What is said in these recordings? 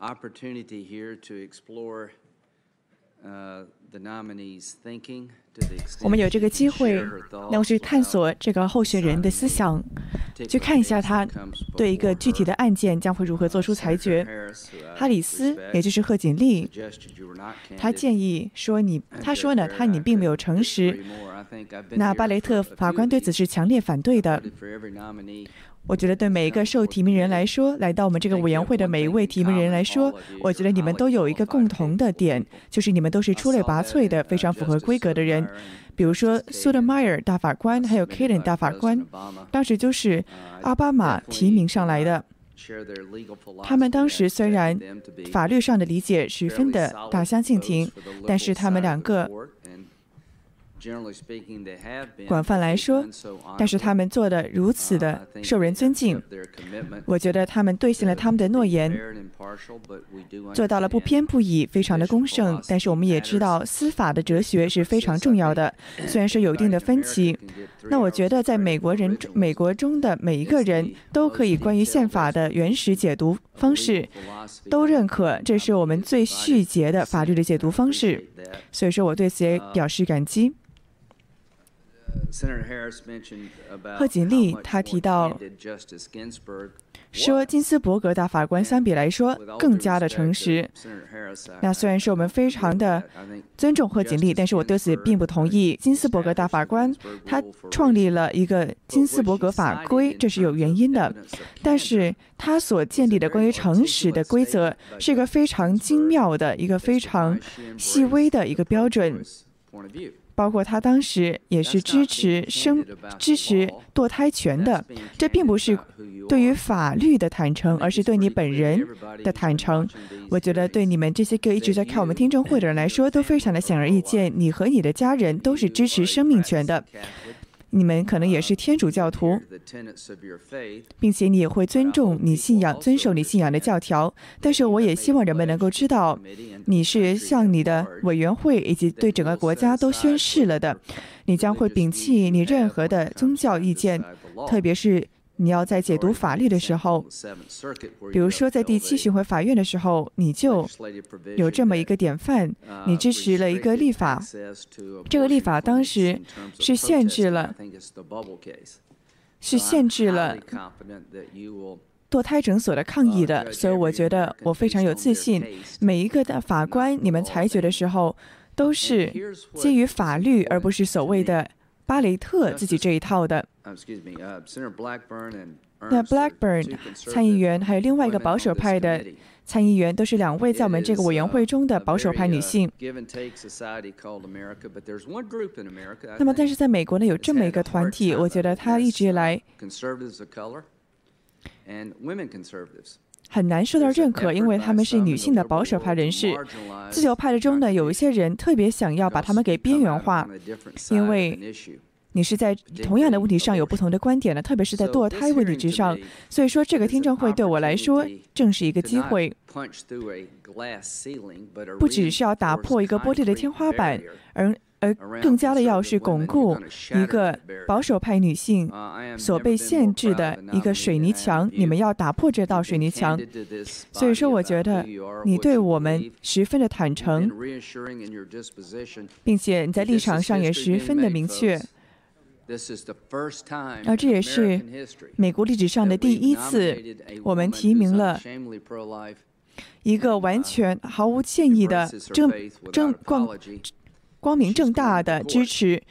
opportunity here to explore. 我们有这个机会，能去探索这个候选人的思想，去看一下他对一个具体的案件将会如何做出裁决。哈里斯，也就是贺锦丽，他建议说你，他说呢，他你并没有诚实，那巴雷特法官对此是强烈反对的。我觉得对每一个受提名人来说，来到我们这个委员会的每一位提名人来说，我觉得你们都有一个共同的点，就是你们都是出类拔萃的、非常符合规格的人。比如说苏德迈尔大法官，还有 Kaden 大法官，当时就是奥巴马提名上来的。他们当时虽然法律上的理解十分的大相径庭，但是他们两个广泛来说，但是他们做的如此的受人尊敬，我觉得他们兑现了他们的诺言，做到了不偏不倚，非常的公正。但是我们也知道，司法的哲学是非常重要的，虽然是有一定的分歧。那我觉得，在美国人美国中的每一个人都可以关于宪法的原始解读方式都认可，这是我们最细节的法律的解读方式。所以说我对此也表示感激。贺锦丽他提到说，金斯伯格大法官相比来说更加的诚实。那虽然是我们非常的尊重贺锦丽，但是我对此并不同意。金斯伯格大法官他创立了一个金斯伯格法规，这是有原因的。但是他所建立的关于诚实的规则是一个非常精妙的一个非常细微的一个标准。包括他当时也是支持生支持堕胎权的，这并不是对于法律的坦诚，而是对你本人的坦诚。我觉得对你们这些个一直在看我们听证会的人来说，都非常的显而易见，你和你的家人都是支持生命权的。你们可能也是天主教徒，并且你也会尊重你信仰、遵守你信仰的教条。但是，我也希望人们能够知道，你是向你的委员会以及对整个国家都宣誓了的，你将会摒弃你任何的宗教意见，特别是。你要在解读法律的时候，比如说在第七巡回法院的时候，你就有这么一个典范，你支持了一个立法，这个立法当时是限制了，是限制了堕胎诊所的抗议的，所以我觉得我非常有自信，每一个的法官你们裁决的时候都是基于法律，而不是所谓的巴雷特自己这一套的。那 Blackburn 参议员还有另外一个保守派的参议员，都是两位在我们这个委员会中的保守派女性。那么，但是在美国呢，有这么一个团体，我觉得他一直以来很难受到认可，因为他们是女性的保守派人士。自由派的中呢，有一些人特别想要把他们给边缘化，因为你是在同样的问题上有不同的观点的，特别是在堕胎问题之上。所以说，这个听证会对我来说正是一个机会，不只是要打破一个玻璃的天花板，而而更加的要是巩固一个保守派女性所被限制的一个水泥墙。你们要打破这道水泥墙。所以说，我觉得你对我们十分的坦诚，并且你在立场上也十分的明确。而这也是美国历史上的第一次，我们提名了一个完全毫无歉意的正正光光明正大的支持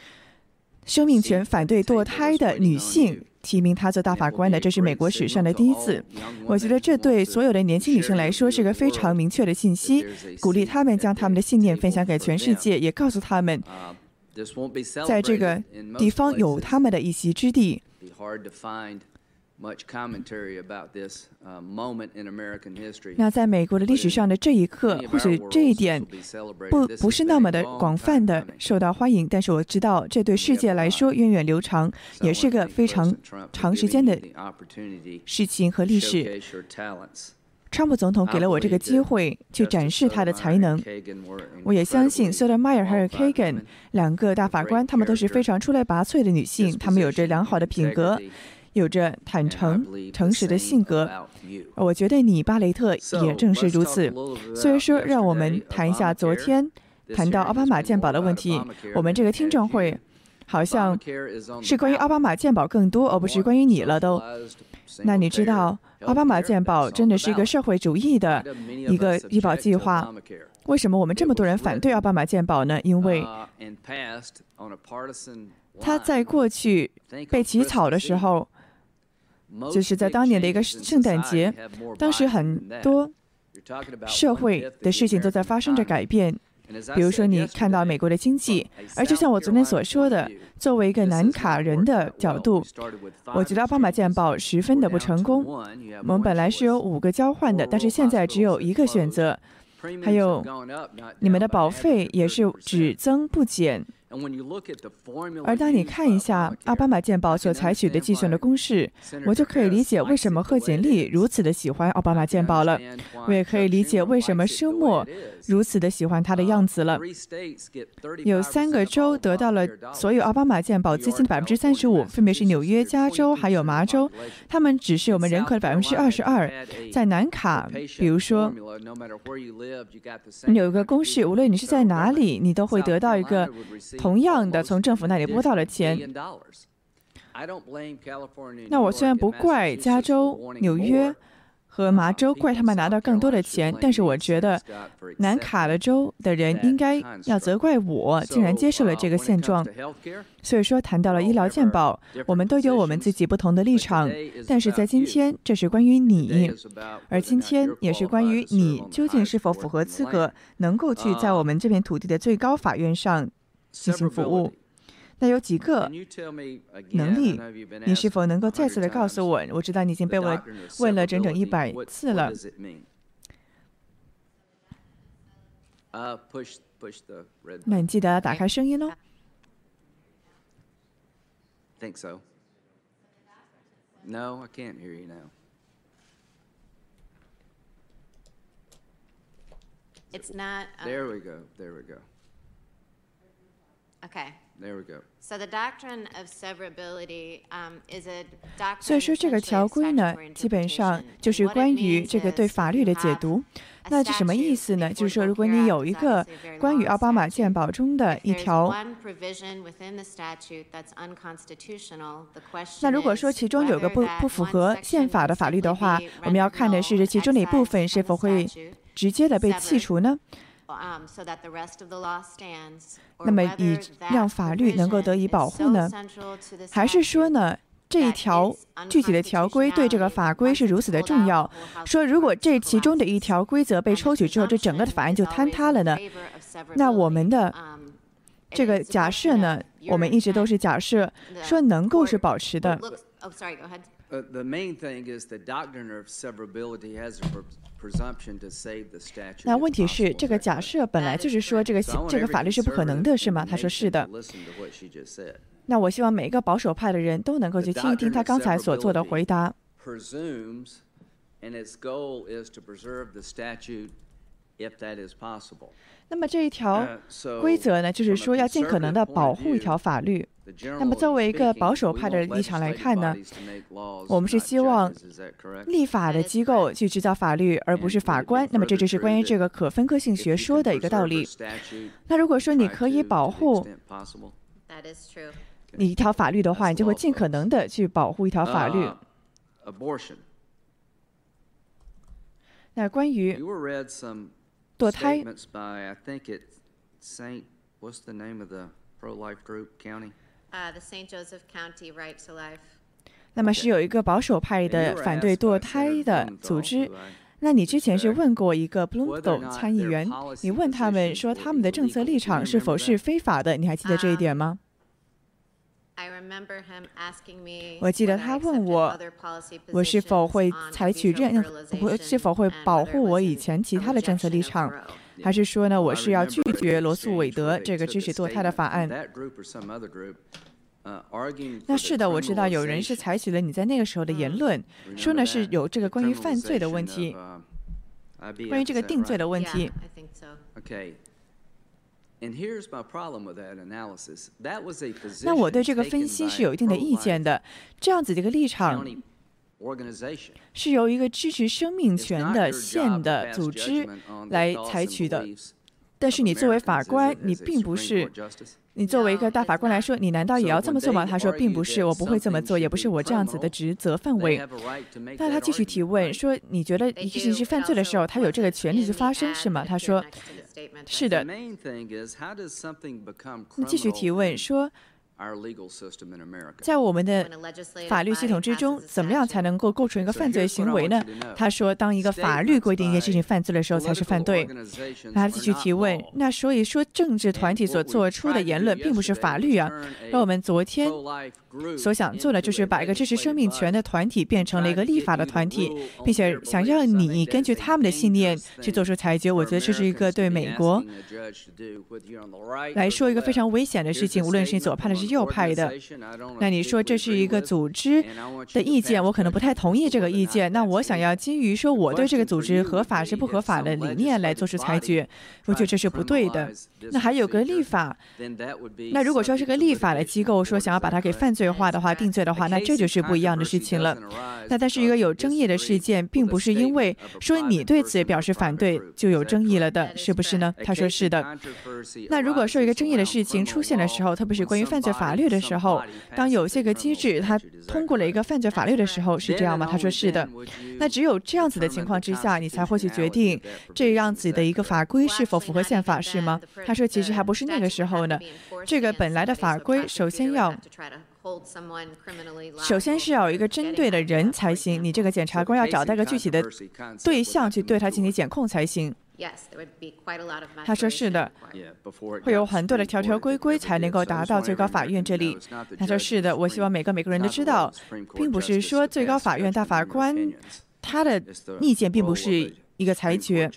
生命权、反对堕胎的女性提名她做大法官的，这是美国史上的第一次。我觉得这对所有的年轻女性来说是个非常明确的信息，鼓励她们将她们的信念分享给全世界，也告诉她们。在这个地方有他们的一席之地。那在美国的历史上的这一刻，或许这一点不不是那么的广泛的受到欢迎，但是我知道这对世界来说源远流长，也是个非常长时间的事情和历史。川普总统给了我这个机会去展示他的才能，我也相信 Sotomayor 还有 Kagan 两个大法官，他们都是非常出类拔萃的女性，她们有着良好的品格，有着坦诚、诚实的性格。我觉得你，巴雷特也正是如此。所以说，让我们谈一下昨天谈到奥巴马健保的问题。我们这个听证会好像是关于奥巴马健保更多，而不是关于你了都。那你知道，奥巴马健保真的是一个社会主义的一个医保计划。为什么我们这么多人反对奥巴马健保呢？因为他在过去被起草的时候，就是在当年的一个圣诞节，当时很多社会的事情都在发生着改变。比如说，你看到美国的经济，而就像我昨天所说的，作为一个南卡人的角度，我觉得奥巴马健保十分的不成功。我们本来是有五个交换的，但是现在只有一个选择。还有，你们的保费也是只增不减。而当你看一下奥巴马健保所采取的计算的公式，我就可以理解为什么贺锦丽如此的喜欢奥巴马健保了。我也可以理解为什么休谟如此的喜欢他的样子了。有三个州得到了所有奥巴马健保资金的百分之三十五，分别是纽约、加州还有麻州。他们只是我们人口的百分之二十二。在南卡，比如说，有一个公式，无论你是在哪里，你都会得到一个。同样的，从政府那里拨到了钱。那我虽然不怪加州、纽约和麻州，怪他们拿到更多的钱，但是我觉得南卡的州的人应该要责怪我，竟然接受了这个现状。所以说，谈到了医疗健保，我们都有我们自己不同的立场。但是在今天，这是关于你，而今天也是关于你究竟是否符合资格，能够去在我们这片土地的最高法院上。进行服务，那有几个能力？你是否能够再次的告诉我？我知道你已经被我问了整整一百次了。那你记得打开声音哦。Think so? No, I can't hear you now. It's not. There we go. There we go. Okay. There we go. So the doctrine of severability is a doctrine. 所以说这个条规呢，基本上就是关于这个对法律的解读。那这什么意思呢？就是说，如果你有一个关于奥巴马健保中的一条，那如果说其中有个不不符合宪法的法律的话，我们要看的是这其中的一部分是否会直接的被剔除呢？那么，以让法律能够得以保护呢？还是说呢，这一条具体的条规对这个法规是如此的重要？说如果这其中的一条规则被抽取之后，这整个的法案就坍塌了呢？那我们的这个假设呢？我们一直都是假设说能够是保持的。那问题是，这个假设本来就是说这个这个法律是不可能的，是吗？他说是的。那我希望每一个保守派的人都能够去听一听他刚才所做的回答。那么这一条规则呢，就是说要尽可能的保护一条法律。那么作为一个保守派的立场来看呢，我们是希望立法的机构去制造法律，而不是法官。那么这就是关于这个可分割性学说的一个道理。那如果说你可以保护你一条法律的话，你就会尽可能的去保护一条法律。那关于堕胎。那么是有一个保守派的反对堕胎的组织。那你之前是问过一个 Bloomberg 参议员，你问他们说他们的政策立场是否是非法的？你还记得这一点吗？我记得他问我，我是否会采取任，我是否会保护我以前其他的政策立场，还是说呢，我是要拒绝罗素韦德这个支持堕胎的法案？那是的，我知道有人是采取了你在那个时候的言论，说呢是有这个关于犯罪的问题，关于这个定罪的问题。那我对这个分析是有一定的意见的。这样子的一个立场是由一个支持生命权的县的组织来采取的。但是你作为法官，你并不是。你作为一个大法官来说，你难道也要这么做吗？他说，并不是，我不会这么做，也不是我这样子的职责范围。那他继续提问说：“你觉得一个人是犯罪的时候，他有这个权利去发生，是吗？”他说：“是的。”那继续提问说。在我们的法律系统之中，怎么样才能够构成一个犯罪行为呢？他说，当一个法律规定一件事情犯罪的时候，才是犯罪。他继续提问，那所以说，政治团体所做出的言论并不是法律啊。那我们昨天。所想做的就是把一个支持生命权的团体变成了一个立法的团体，并且想让你根据他们的信念去做出裁决。我觉得这是一个对美国来说一个非常危险的事情，无论是左派的，是右派的。那你说这是一个组织的意见，我可能不太同意这个意见。那我想要基于说我对这个组织合法是不合法的理念来做出裁决，我觉得这是不对的。那还有个立法，那如果说是个立法的机构说想要把它给犯罪。化的话，定罪的话，那这就是不一样的事情了。那但是一个有争议的事件，并不是因为说你对此表示反对就有争议了的，是不是呢？他说是的。那如果说一个争议的事情出现的时候，特别是关于犯罪法律的时候，当有些个机制它通过了一个犯罪法律的时候，是这样吗？他说是的。那只有这样子的情况之下，你才会去决定这样子的一个法规是否符合宪法，是吗？他说其实还不是那个时候呢。这个本来的法规首先要。首先是要有一个针对的人才行，你这个检察官要找到一个具体的对象去对他进行检控才行。他说是的，会有很多的条条规规才能够达到最高法院这里。他说是的，我希望每个每个人都知道，并不是说最高法院大法官他的意见并不是。一个裁决，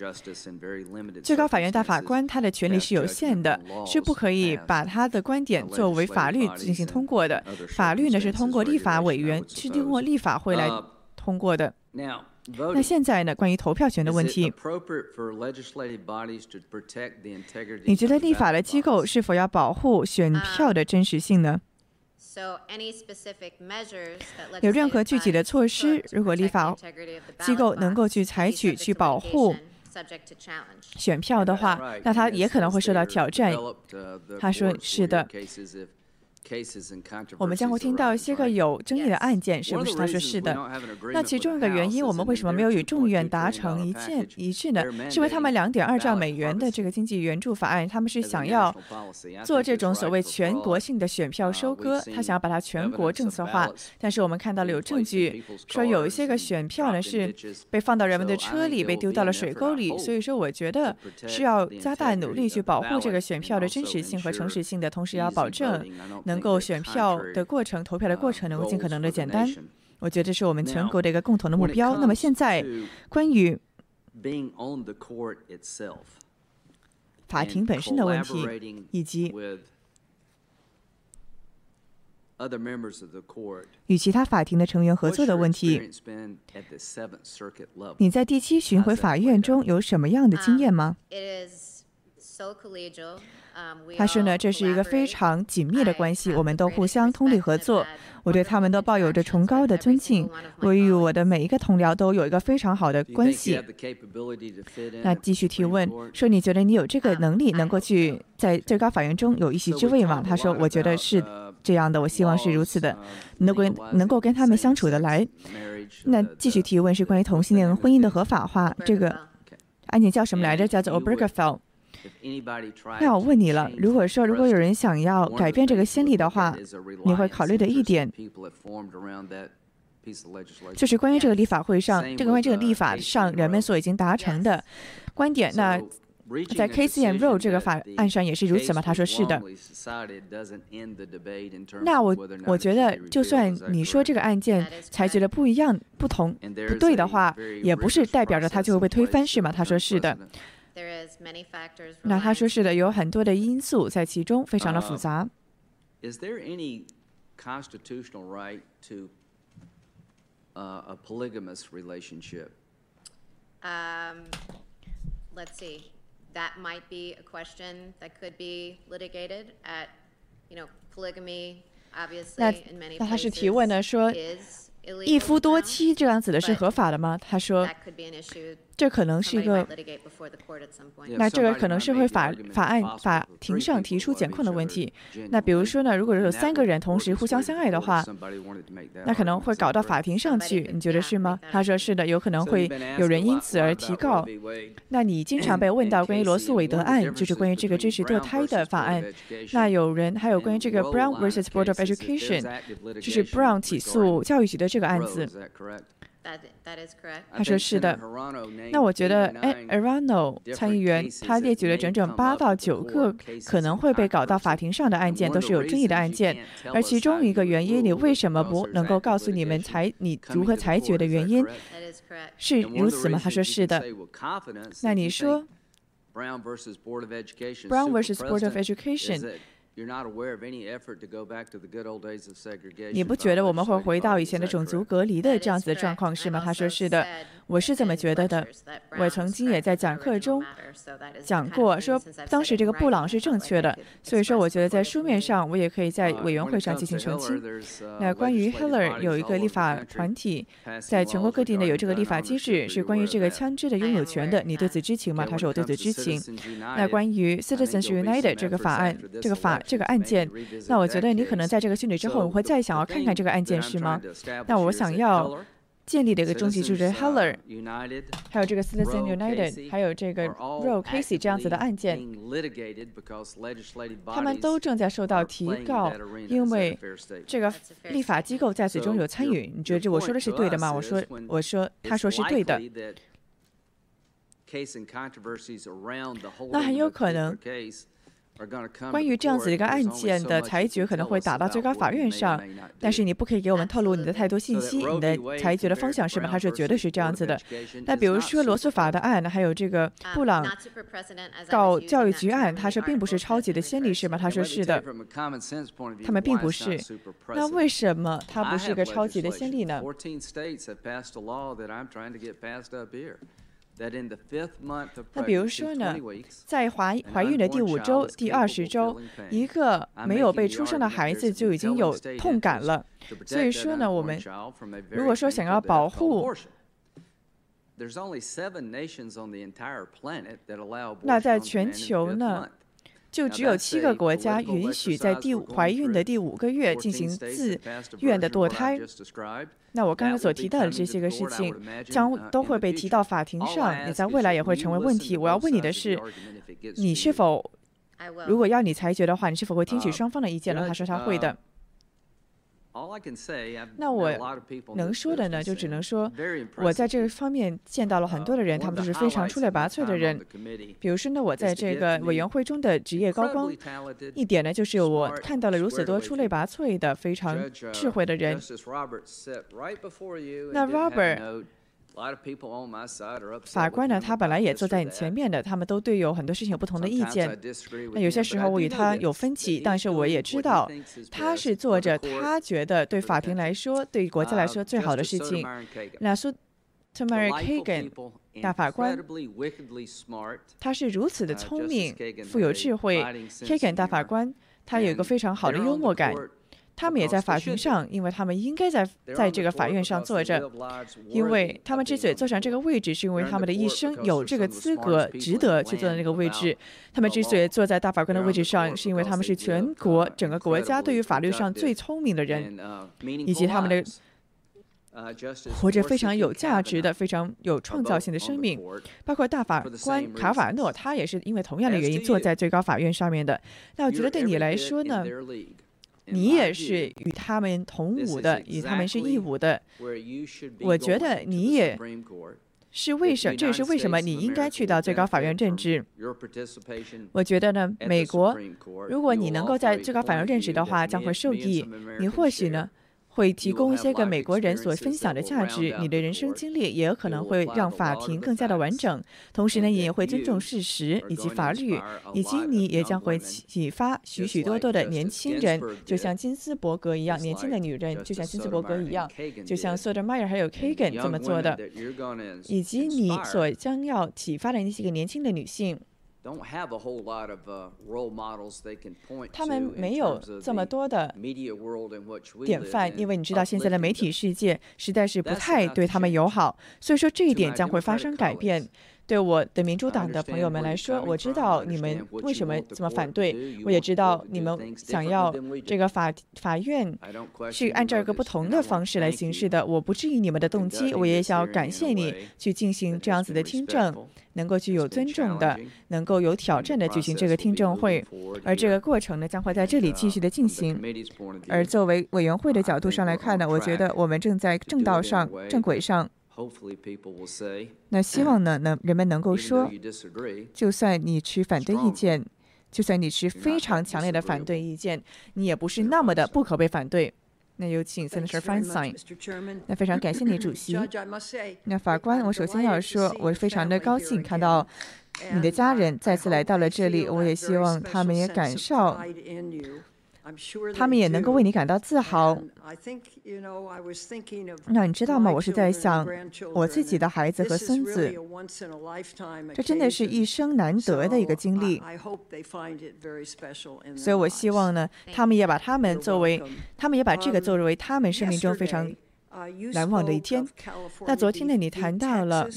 最高法院大法官他的权力是有限的，是不可以把他的观点作为法律进行通过的。法律呢是通过立法委员，是通过立法会来通过的。那现在呢，关于投票权的问题，你觉得立法的机构是否要保护选票的真实性呢？有任何具体的措施，如果立法机构能够去采取去保护选票的话，那他也可能会受到挑战。他说：“是的。”我们将会听到一些个有争议的案件，是不是？他说是的。那其中一个原因，我们为什么没有与众议院达成一见一致呢？是因为他们两点二兆美元的这个经济援助法案，他们是想要做这种所谓全国性的选票收割，他想要把它全国政策化。但是我们看到了有证据说，有一些个选票呢是被放到人们的车里，被丢到了水沟里。所以说，我觉得是要加大努力去保护这个选票的真实性和诚实性的同时，要保证能。够选票的过程、投票的过程能够尽可能的简单，我觉得这是我们全国的一个共同的目标。那么现在，关于法庭本身的问题，以及与其他法庭的成员合作的问题，你在第七巡回法院中有什么样的经验吗？他说呢，这是一个非常紧密的关系，我们都互相通力合作。我对他们都抱有着崇高的尊敬，我与我的每一个同僚都有一个非常好的关系。那继续提问说，你觉得你有这个能力能够去在最高法院中有一席之位吗？他说，我觉得是这样的，我希望是如此的，能够能够跟他们相处的来。那继续提问是关于同性恋婚姻的合法化，这个案件叫什么来着？叫做 Obergefell。那我问你了，如果说如果有人想要改变这个先例的话，你会考虑的一点，就是关于这个立法会上，这个关于这个立法上人们所已经达成的观点。那在 Casey and Roe 这个法案上也是如此吗？他说是的。那我我觉得，就算你说这个案件裁决的不一样、不同、不对的话，也不是代表着它就会被推翻，是吗？他说是的。那他说是的，有很多的因素在其中，非常的复杂。Is there any constitutional right to a polygamous relationship? Um, let's see. that might be a question that could be litigated at, you know, polygamy, obviously, 那 in many 那他是 places 提问呢，说 is 一 illegal 夫多 now. 妻这样子的是合法的吗？他说 That could be an issue 这可能是一个，那这个可能是会法法案法庭上提出检控的问题。那比如说呢，如果有三个人同时互相相爱的话，那可能会搞到法庭上去，你觉得是吗？他说是的，有可能会有人因此而提告。那你经常 被问到关于罗素韦德案，就是关于这个支持堕胎的法案。那有人还有关于这个 Brown versus Board of Education，就是 Brown 起诉教育局的这个案子。他说是的，那我觉得哎，Arano 参议员他列举了整整八到九个可能会被搞到法庭上的案件，都是有争议的案件。而其中一个原因，你为什么不能够告诉你们裁你如何裁决的原因，是如此吗？他说是的。那你说，Brown versus Board of Education。你不觉得我们会回到以前的种族隔离的这样子的状况，是吗？他说是的。我是这么觉得的。我曾经也在讲课中讲过说当时这个布朗是正确的所以说我觉得在书面上我也可以在委员会上进行澄清。那关于 hiller 有一个立法团体在全国各地呢有这个立法机制是关于这个枪支的拥有权的你对此知情吗？他说我对此知情。那关于 citizens united 这个法案这个法这个案件那我觉得你可能在这个心理之后我会再想要看看这个案件是吗？那我想要建立的一个中级主任 Heller，还有这个 Citizen United，还有这个 Roe Casey 这样子的案件，他们都正在受到提告，因为这个立法机构在此中有参与。你觉得这我说的是对的吗？我说，我说，他说是对的。那很有可能。关于这样子一个案件的裁决可能会打到最高法院上，但是你不可以给我们透露你的太多信息，你的裁决的方向是吗？他说绝对是这样子的。那比如说罗素法的案，还有这个 Um, 布朗告教育局案，他说并不是超级的先例是吗？他说是的，他们并不是。那为什么他不是一个超级的先例呢？那比如说呢，在怀怀孕的第五周、第二十周，一个没有被出生的孩子就已经有痛感了。所以说呢，我们如果说想要保护，那在全球呢，就只有七个国家允许在第怀孕的第五个月进行自愿的堕胎。那我刚才所提到的这些个事情，将都会被提到法庭上，也在未来也会成为问题。我要问你的是，你是否，如果要你裁决的话，你是否会听取双方的意见呢？他说他会的。那我能说的呢，就只能说，我在这个方面见到了很多的人，他们都是非常出类拔萃的人。比如说呢，我在这个委员会中的职业高光，一点呢就是我看到了如此多出类拔萃的、非常智慧的人。那 Robert。法官呢，他本来也坐在你前面的，他们都对有很多事情有不同的意见。那有些时候我与他有分歧，但是我也知道他是做着他觉得对法庭来说、对国家来说最好的事情。那说 Tamara Kagan 大法官，他是如此的聪明、富有智慧。Kagan 大法官，他有一个非常好的幽默感。他们也在法庭上，因为他们应该在在这个法院上坐着，因为他们之所以坐上这个位置，是因为他们的一生有这个资格，值得去坐在那个位置。他们之所以坐在大法官的位置上，是因为他们是全国整个国家对于法律上最聪明的人，以及他们的活着非常有价值的、非常有创造性的生命。包括大法官卡瓦诺，他也是因为同样的原因坐在最高法院上面的。那我觉得对你来说呢？你也是与他们同舞的，与他们是一舞的。我觉得你也是为什，这也是为什么你应该去到最高法院任职。我觉得呢，美国，如果你能够在最高法院任职的话，将会受益。你或许呢？会提供一些个美国人所分享的价值，你的人生经历也有可能会让法庭更加的完整。同时呢，你也会尊重事实以及法律，以及你也将会启发许许多多的年轻人，就像金斯伯格一样，年轻的女人就像金斯伯格一样，就像 Sotomayor 还有 Kagan 这么做的，以及你所将要启发的那些个年轻的女性。他们没有这么多的典范，因为你知道现在的媒体世界实在是不太对他们友好，所以说这一点将会发生改变。对我的民主党的朋友们来说，我知道你们为什么这么反对，我也知道你们想要这个法法院去按照一个不同的方式来行事的。我不质疑你们的动机，我也想要感谢你去进行这样子的听证，能够具有尊重的，能够有挑战的举行这个听证会，而这个过程呢将会在这里继续的进行。而作为委员会的角度上来看呢，我觉得我们正在正道上、正轨上。那希望呢，能人们能够说，就算你持反对意见，就算你持非常强烈的反对意见，你也不是那么的不可被反对。那有请 Senator Feinstein。那非常感谢你，主 席。那法官，我首先要说，我非常的高兴看到你的家人再次来到了这里，我也希望他们也感受。他们也能够为你感到自豪。那你知道吗？我是在想我自己的孩子和孙子，这真的是一生难得的一个经历。所以我希望呢，他们也把他们作为，他们也把这个作为他们生命中非常难忘的一天。那昨天呢，你谈到了。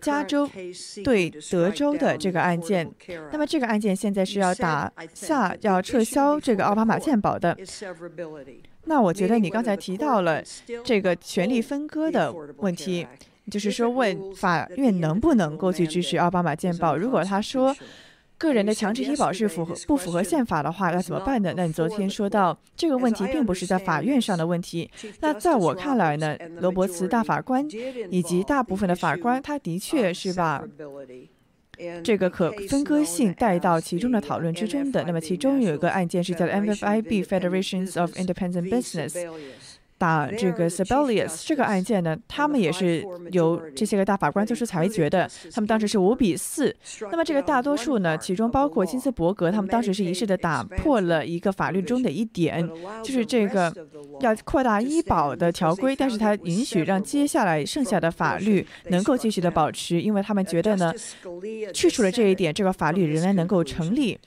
加州对德州的这个案件，那么这个案件现在是要打下、要撤销这个奥巴马鉴保的。那我觉得你刚才提到了这个权力分割的问题，就是说问法院能不能够去支持奥巴马鉴保。如果他说。个人的强制医保是符合不符合宪法的话，要怎么办呢？那你昨天说到这个问题，并不是在法院上的问题。那在我看来呢，罗伯茨大法官以及大部分的法官，他的确是把这个可分割性带到其中的讨论之中的。那么其中有一个案件是叫 MFIB Federations of Independent Business。打这个 Sibelius 这个案件呢，他们也是由这些个大法官做出裁决的。他们当时是五比四。那么这个大多数呢，其中包括金斯伯格，他们当时是一致的打破了一个法律中的一点，就是这个要扩大医保的条规，但是他允许让接下来剩下的法律能够继续的保持，因为他们觉得呢，去除了这一点，这个法律仍然能够成立。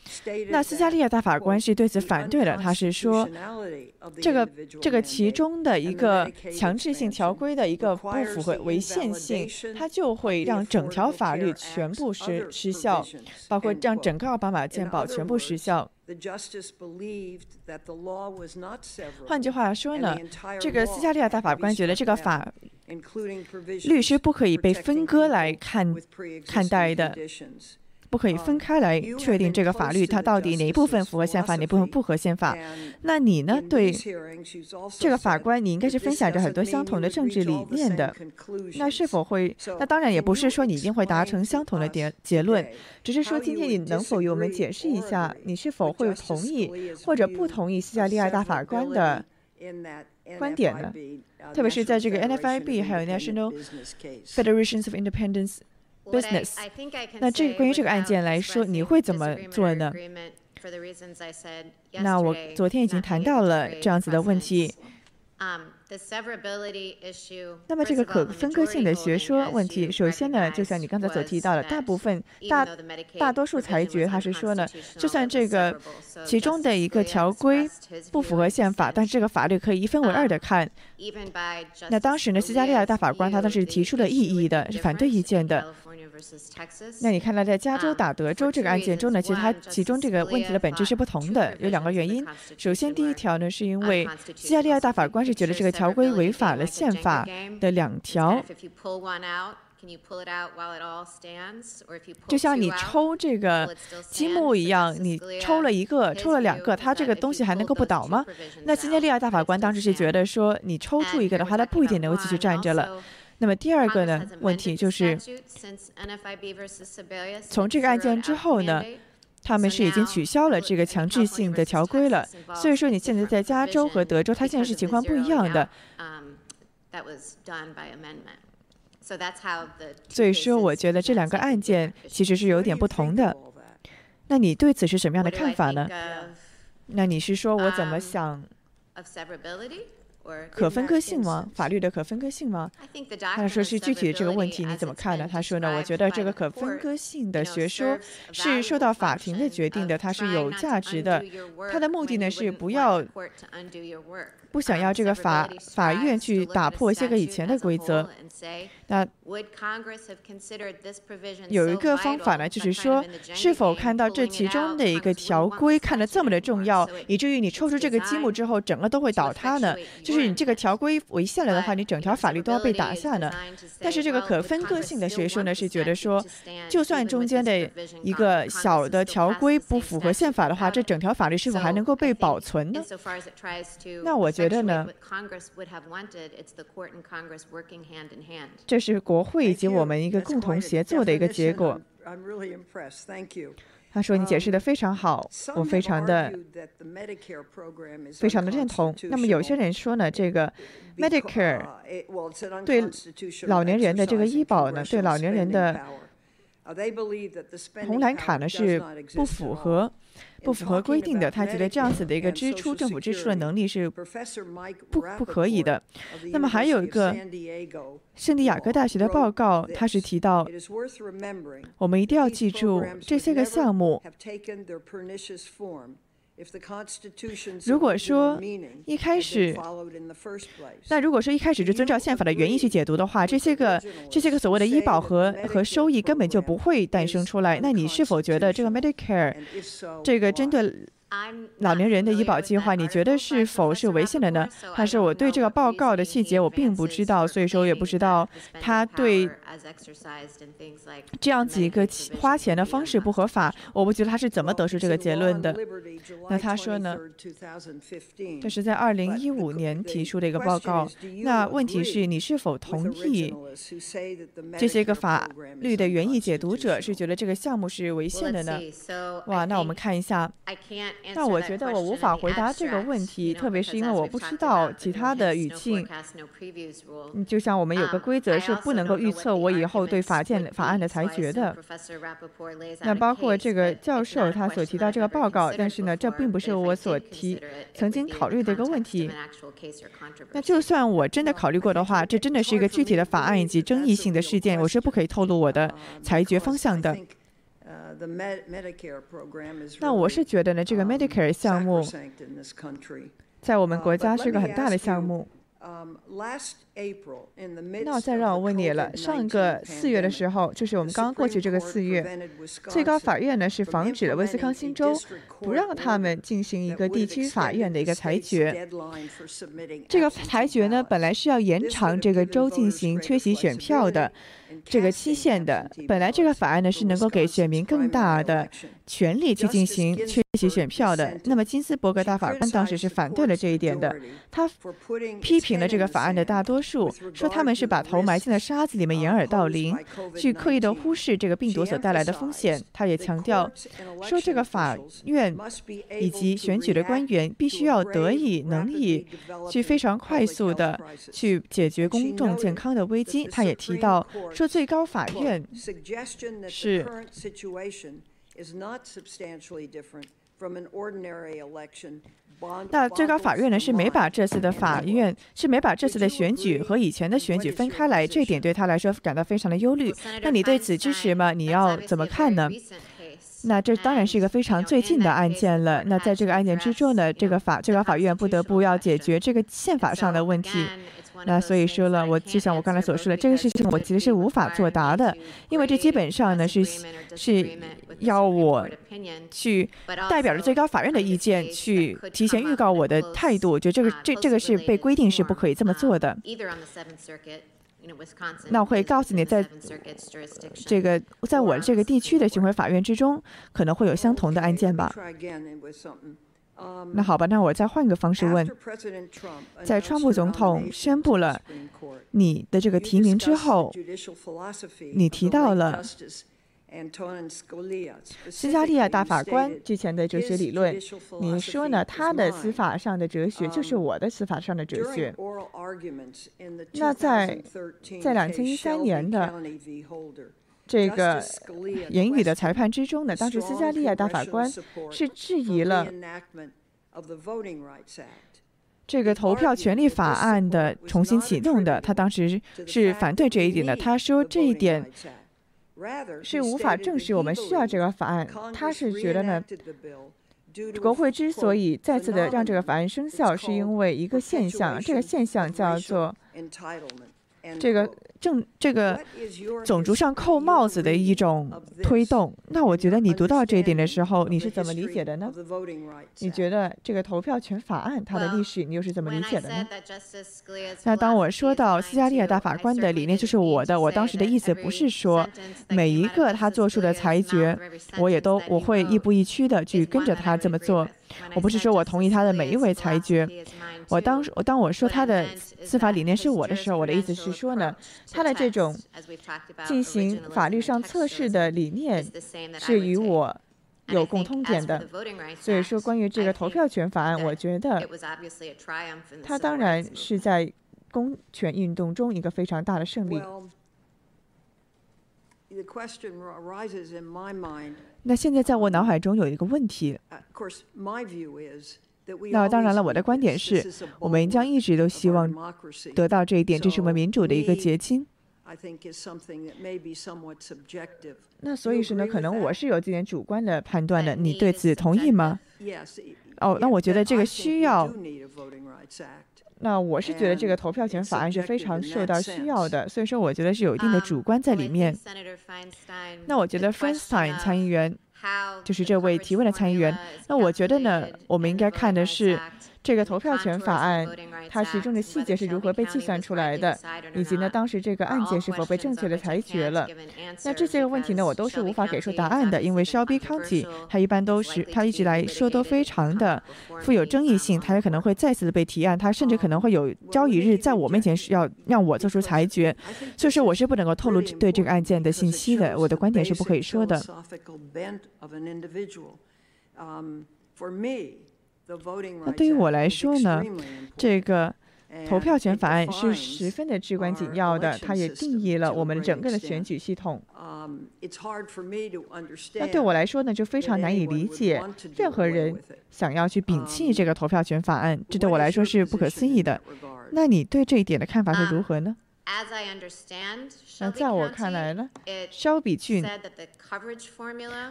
那斯嘉丽亚大法官是对此反对的，他是说，这个这个其中。的一个强制性条规的一个不符合违宪性，它就会让整条法律全部失失效，包括让整个奥巴马健保全部失效。换句话说呢，这个斯嘉丽亚大法官觉得这个法律师不可以被分割来看看待的。不可以分开来确定这个法律它到底哪一部分符合宪法，哪部分不合宪法。那你呢？对这个法官，你应该是分享着很多相同的政治理念的。那是否会？那当然也不是说你一定会达成相同的结结论，只是说今天你能否与我们解释一下，你是否会同意或者不同意斯嘉丽亚大法官的观点呢？特别是在这个 NFIB 还有 National Federations of Independence。business。那这个关于这个案件来说，你会怎么做呢？那我昨天已经谈到了这样子的问题。那么这个可分割性的学说问题，首先呢，就像你刚才所提到的，大部分大大多数裁决，他是说呢，就算这个其中的一个条规不符合宪法，但这个法律可以一分为二的看。那当时呢，斯嘉丽亚大法官他当时提出了异议的，是反对意见的。那你看到在加州打德州这个案件中呢，其实它其中这个问题的本质是不同的，有两个原因。首先，第一条呢，是因为斯嘉丽亚大法官是觉得这个条规违反了宪法的两条。就像你抽这个积木一样，你抽了一个，抽了两个，它这个东西还能够不倒吗？那今天利亚大法官当时是觉得说，你抽出一个的话，它不一定能够继续站着了。那么第二个呢问题就是，从这个案件之后呢，他们是已经取消了这个强制性的条规了。所以说你现在在加州和德州，它现在是情况不一样的。所以说，我觉得这两个案件其实是有点不同的。那你对此是什么样的看法呢？那你是说我怎么想？可分割性吗？法律的可分割性吗？他说是具体的这个问题你怎么看呢？他说呢，我觉得这个可分割性的学说是受到法庭的决定的，它是有价值的。它的目的呢是不要不想要这个法法院去打破一些个以前的规则。那有一个方法呢，就是说，是否看到这其中的一个条规看得这么的重要，以至于你抽出这个积木之后，整个都会倒塌呢？就是你这个条规违宪了的话，你整条法律都要被打下呢？但是这个可分割性的学说呢，是觉得说，就算中间的一个小的条规不符合宪法的话，这整条法律是否还能够被保存呢？那我觉得呢？这是国会以及我们一个共同协作的一个结果。他说：“你解释的非常好，我非常的非常的认同。那么有些人说呢，这个 Medicare 对老年人的这个医保呢，对老年人的红蓝卡呢是不符合。”不符合规定的，他觉得这样子的一个支出，政府支出的能力是不不可以的。那么还有一个圣地亚哥大学的报告，他是提到，我们一定要记住这些个项目。如果说一开始，那如果说一开始就遵照宪法的原意去解读的话，这些个这些个所谓的医保和和收益根本就不会诞生出来。那你是否觉得这个 Medicare 这个针对？老年人的医保计划，你觉得是否是违宪的呢？还是我对这个报告的细节我并不知道，所以说我也不知道他对这样子一个花钱的方式不合法。我不觉得他是怎么得出这个结论的。那他说呢？这是在二零一五年提出的一个报告。那问题是你是否同意这些个法律的原意解读者是觉得这个项目是违宪的呢？哇，那我们看一下。那我觉得我无法回答这个问题，特别是因为我不知道其他的语境。嗯，就像我们有个规则是不能够预测我以后对法件法案的裁决的。那包括这个教授他所提到这个报告，但是呢，这并不是我所提曾经考虑的一个问题。那就算我真的考虑过的话，这真的是一个具体的法案以及争议性的事件，我是不可以透露我的裁决方向的。那我是觉得呢，这个 Medicare 项目在我们国家是个很大的项目。那再让我问你了，上个四月的时候，就是我们刚刚过去这个四月，最高法院呢是防止了威斯康星州不让他们进行一个地区法院的一个裁决。这个裁决呢，本来是要延长这个州进行缺席选票的。这个期限的，本来这个法案呢是能够给选民更大的权利去进行缺席选票的。那么金斯伯格大法官当时是反对了这一点的，他批评了这个法案的大多数，说他们是把头埋进了沙子里面掩耳盗铃，去刻意的忽视这个病毒所带来的风险。他也强调说，这个法院以及选举的官员必须要得以能以去非常快速的去解决公众健康的危机。他也提到。说最高法院是，那最高法院呢是没把这次的法院是没把这次的选举和以前的选举分开来，这点对他来说感到非常的忧虑。那你对此支持吗？你要怎么看呢？那这当然是一个非常最近的案件了。那在这个案件之中呢，这个法最高法院不得不要解决这个宪法上的问题。那所以说了，我就像我刚才所说的，这个事情我其实是无法作答的，因为这基本上呢是是要我去代表着最高法院的意见去提前预告我的态度，我觉得这个这这个是被规定是不可以这么做的。那我会告诉你，在这个在我这个地区的巡回法院之中，可能会有相同的案件吧。那好吧，那我再换个方式问：在川普总统宣布了你的这个提名之后，你提到了斯嘉丽亚大法官之前的哲学理论，你说呢？他的司法上的哲学就是我的司法上的哲学。那在在两千一三年的。这个言语的裁判之中呢，当时斯嘉丽亚大法官是质疑了这个投票权利法案的重新启动的，他当时是反对这一点的。他说这一点是无法证实我们需要这个法案。他是觉得呢，国会之所以再次的让这个法案生效，是因为一个现象，这个现象叫做这个。正这个种族上扣帽子的一种推动，那我觉得你读到这一点的时候，你是怎么理解的呢？你觉得这个投票权法案它的历史，你又是怎么理解的呢？那当我说到斯嘉丽亚大法官的理念就是我的，我当时的意思不是说每一个他做出的裁决，我也都我会亦步亦趋的去跟着他这么做。我不是说我同意他的每一位裁决。我当我当我说他的司法理念是我的时候，我的意思是说呢，他的这种进行法律上测试的理念是与我有共通点的。所以说，关于这个投票权法案，我觉得他当然是在公权运动中一个非常大的胜利。那现在在我脑海中有一个问题。那当然了，我的观点是，我们将一直都希望得到这一点，这是我们民主的一个结晶。那所以说呢，可能我是有这点主观的判断的，你对此同意吗？哦，那我觉得这个需要。那我是觉得这个投票权法案是非常受到需要的，所以说我觉得是有一定的主观在里面。那我觉得 Feinstein 参议员。就是这位提问的参议员。那我觉得呢，我们应该看的是。这个投票权法案，它其中的细节是如何被计算出来的，以及呢，当时这个案件是否被正确的裁决了？那这些个问题呢，我都是无法给出答案的，因为 Shelby County 它一般都是，它一直来说都非常的富有争议性，它有可能会再次的被提案，它甚至可能会有交易日在我面前是要让我做出裁决，所以说我是不能够透露对这个案件的信息的，我的观点是不可以说的。那对于我来说呢，这个投票权法案是十分的至关紧要的，它也定义了我们整个的选举系统。那对我来说呢，就非常难以理解，任何人想要去摒弃这个投票权法案，这对我来说是不可思议的。那你对这一点的看法是如何呢？那在我看来呢，肖比郡，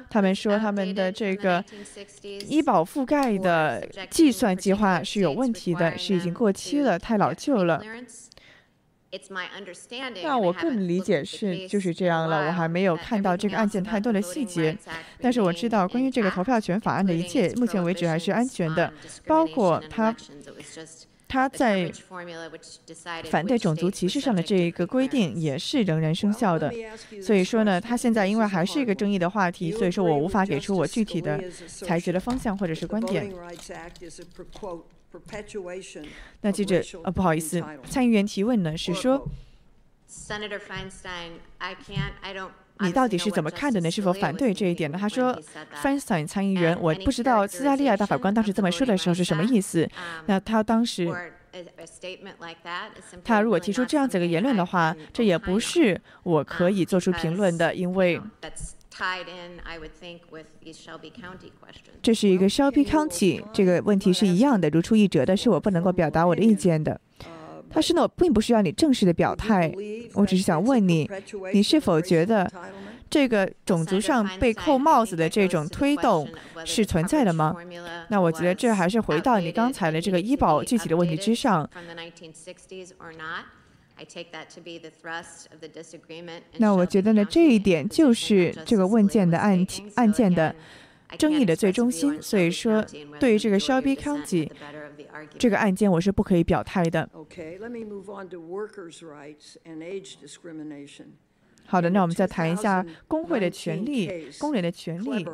他们说他们的这个医保覆盖的计算计划是有问题的，是已经过期了，太老旧了。那我个人理解是就是这样了，我还没有看到这个案件太多的细节，但是我知道关于这个投票权法案的一切，目前为止还是安全的，包括他。他在反对种族歧视上的这一个规定也是仍然生效的，所以说呢，他现在因为还是一个争议的话题，所以说我无法给出我具体的裁决的方向或者是观点。那记者，呃，不好意思，参议员提问呢是说。你到底是怎么看的呢？是否反对这一点呢？他说 f r a n s t e i n 参议员，我不知道斯嘉丽亚大法官当时这么说的时候是什么意思。那他当时，他如果提出这样子的言论的话，这也不是我可以做出评论的，因为这是一个 Shelby County 这个问题是一样的，如出一辙的，是我不能够表达我的意见的。他是呢，我并不需要你正式的表态，我只是想问你，你是否觉得这个种族上被扣帽子的这种推动是存在的吗？那我觉得这还是回到你刚才的这个医保具体的问题之上。那我觉得呢，这一点就是这个问件的案案件的争议的最中心。所以说，对于这个 Shelby County。这个案件我是不可以表态的。好的，那我们再谈一下工会的权利、工人的权利。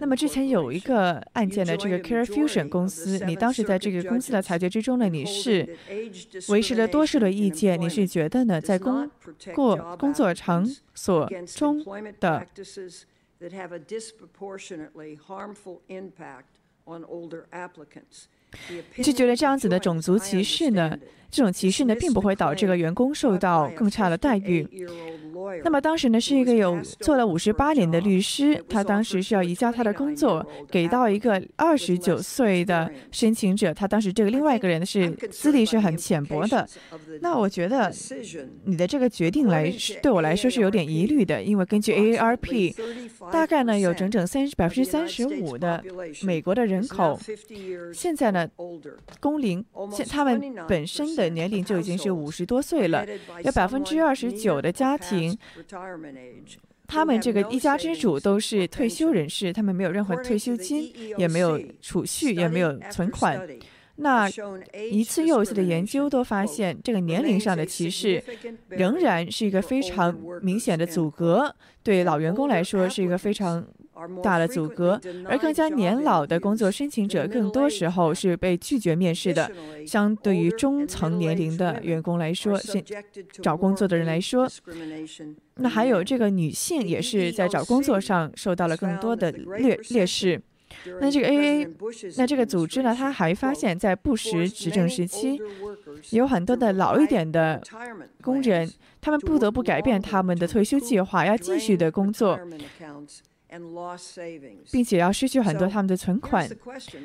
那么之前有一个案件的这个 Care Fusion 公司，你当时在这个公司的裁决之中呢，你是维持了多数的意见，你是觉得呢，在工过工作场所中的。就觉得这样子的种族歧视呢，这种歧视呢，并不会导致这个员工受到更差的待遇。那么当时呢，是一个有做了五十八年的律师，他当时是要移交他的工作给到一个二十九岁的申请者，他当时这个另外一个人是资历是很浅薄的。那我觉得你的这个决定来对我来说是有点疑虑的，因为根据 AARP，大概呢有整整三百分之三十五的美国的人口，现在呢，工龄现他们本身的年龄就已经是五十多岁了，有百分之二十九的家庭。他们这个一家之主都是退休人士，他们没有任何退休金，也没有储蓄，也没有存款。那一次又一次的研究都发现，这个年龄上的歧视仍然是一个非常明显的阻隔，对老员工来说是一个非常。大的阻隔，而更加年老的工作申请者，更多时候是被拒绝面试的。相对于中层年龄的员工来说，现找工作的人来说，那还有这个女性也是在找工作上受到了更多的劣劣势。那这个 AA，那这个组织呢，他还发现，在布什执政时期，有很多的老一点的工人，他们不得不改变他们的退休计划，要继续的工作。并且要失去很多他们的存款，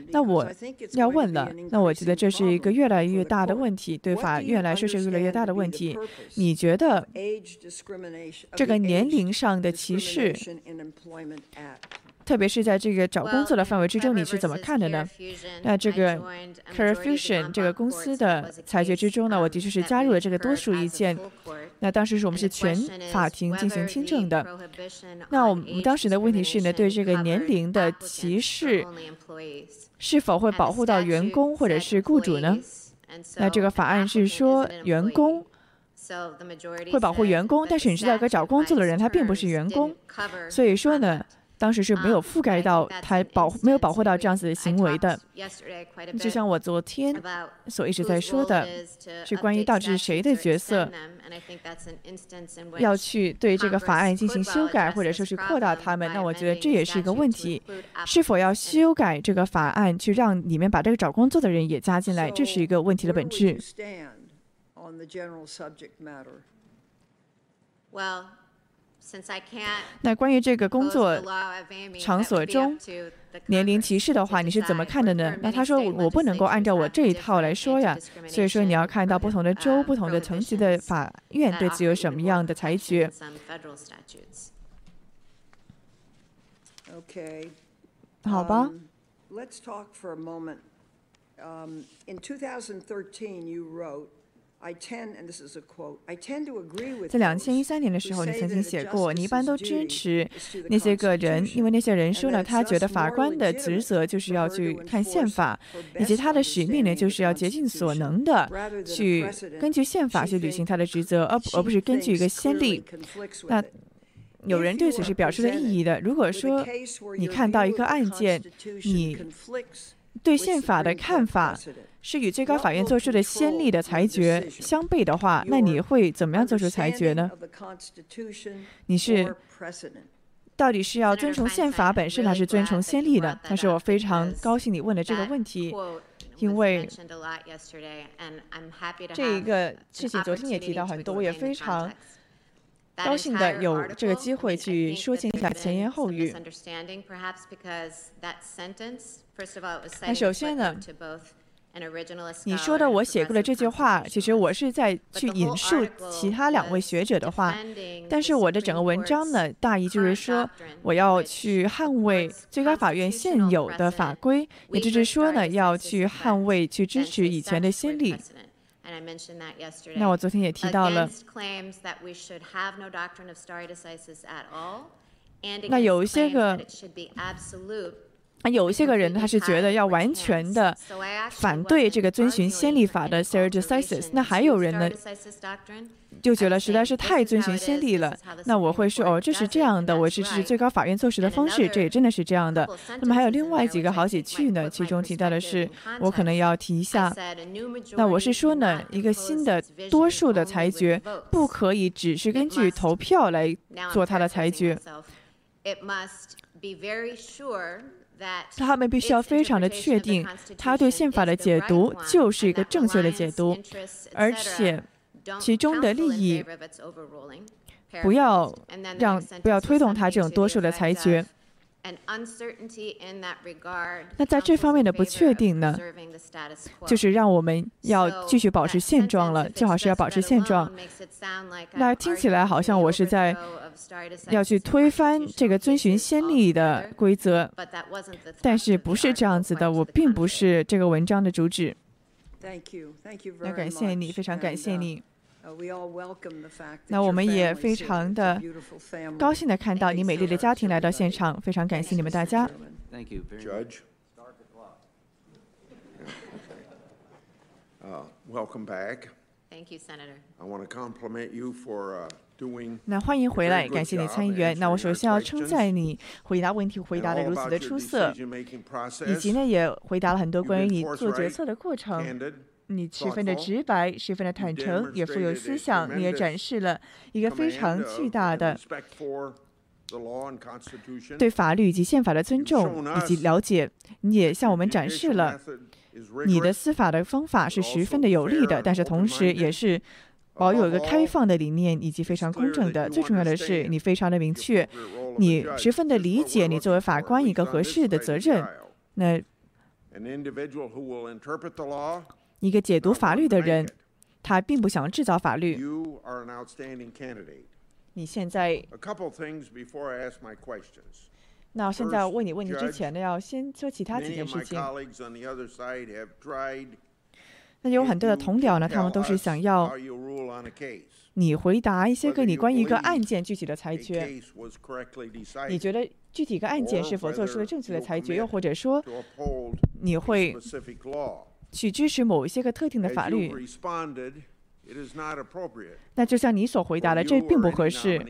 那我要问了，那我觉得这是一个越来越大的问题，对法院来说是越来越大的问题。你觉得这个年龄上的歧视？特别是在这个找工作的范围之中，你是怎么看的呢？那这个 Carefusion 这个公司的裁决之中呢，我的确是加入了这个多数意见。那当时是我们是全法庭进行听证的。那我们当时的问题是呢，对这个年龄的歧视是否会保护到员工或者是雇主呢？那这个法案是说员工会保护员工，但是你知道，一个找工作的人他并不是员工，所以说呢。当时是没有覆盖到他保没有保护到这样子的行为的，就像我昨天所一直在说的，是关于到底是谁的角色要去对这个法案进行修改，或者说是扩大他们。那我觉得这也是一个问题，是否要修改这个法案，去让里面把这个找工作的人也加进来，这是一个问题的本质。那关于这个工作场所中年龄歧视的话，你是怎么看的呢？那他说我不能够按照我这一套来说呀，所以说你要看到不同的州、不同的层级的法院对此有什么样的裁决。OK，好吧。Let's talk for a moment. In 2013, you wrote. 在两千一三年的时候，你曾经写过，你一般都支持那些个人，因为那些人说了，他觉得法官的职责就是要去看宪法，以及他的使命呢，就是要竭尽所能的去根据宪法去履行他的职责，而而不是根据一个先例。那有人对此是表示了异议的。如果说你看到一个案件，你对宪法的看法。是与最高法院做出的先例的裁决相悖的话，那你会怎么样做出裁决呢？你是到底是要遵从宪法本身，还是遵从先例呢？但是我非常高兴你问了这个问题，因为这一个事情昨天也提到很多，我也非常高兴的有这个机会去说清一下前言后语。那首先呢？你说的我写过的这句话，其实我是在去引述其他两位学者的话，但是我的整个文章呢，大意就是说，我要去捍卫最高法院现有的法规，也就是说呢，要去捍卫、去支持以前的先例。那我昨天也提到了，那有一些个。啊有一些个人，他是觉得要完全的反对这个遵循先例法的 stare decisis。那还有人呢，就觉得实在是太遵循先例了。那我会说，哦，这是这样的，我是支持最高法院做事的方式，这也真的是这样的。那么还有另外几个好几句呢，其中提到的是，我可能要提一下。那我是说呢，一个新的多数的裁决不可以只是根据投票来做他的裁决。他们必须要非常的确定，他对宪法的解读就是一个正确的解读，而且其中的利益不要让不要推动他这种多数的裁决。那在这方面的不确定呢，就是让我们要继续保持现状了，最好是要保持现状。那听起来好像我是在要去推翻这个遵循先例的规则，但是不是这样子的，我并不是这个文章的主旨。那感谢你，非常感谢你。那我们也非常的高兴的看到你美丽的家庭来到现场，非常感谢你们大家。Judge. Uh, welcome back. Thank you, Senator. I want to compliment you for uh, doing. 那欢迎回来，感谢你参议员。那我首先要称赞你回答问题回答的如此的出色，以及呢也回答了很多关于你做决策的过程。你十分的直白，十分的坦诚，也富有思想。你也展示了一个非常巨大的对法律以及宪法的尊重以及了解。你也向我们展示了你的司法的方法是十分的有利的，但是同时也是保有一个开放的理念以及非常公正的。最重要的是，你非常的明确，你十分的理解你作为法官一个合适的责任。那。一个解读法律的人，他并不想制造法律。你现在，那现在问你问题之前呢，要先说其他几件事情。那有很多的同僚呢，他们都是想要你回答一些个你关于一个案件具体的裁决。你觉得具体一个案件是否做出了正确的裁决，又或者说你会？去支持某一些个特定的法律，那就像你所回答的，这并不合适。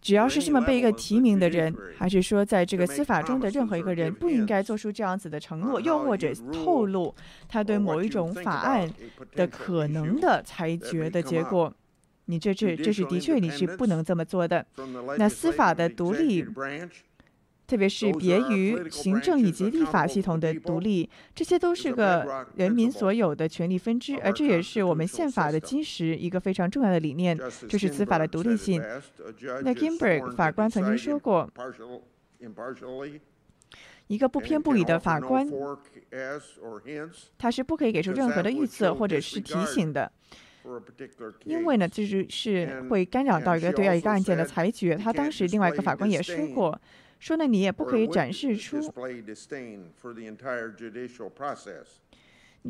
只要是这么被一个提名的人，还是说在这个司法中的任何一个人，不应该做出这样子的承诺，又或者透露他对某一种法案的可能的裁决的结果。你这这这是的确你是不能这么做的。那司法的独立。特别是别于行政以及立法系统的独立，这些都是个人民所有的权利分支，而这也是我们宪法的基石，一个非常重要的理念，就是司法的独立性。那 Ginsburg 法官曾经说过，一个不偏不倚的法官，他是不可以给出任何的预测或者是提醒的，因为呢，就是是会干扰到一个对一个案件的裁决。他当时另外一个法官也说过。说呢，你也不可以展示出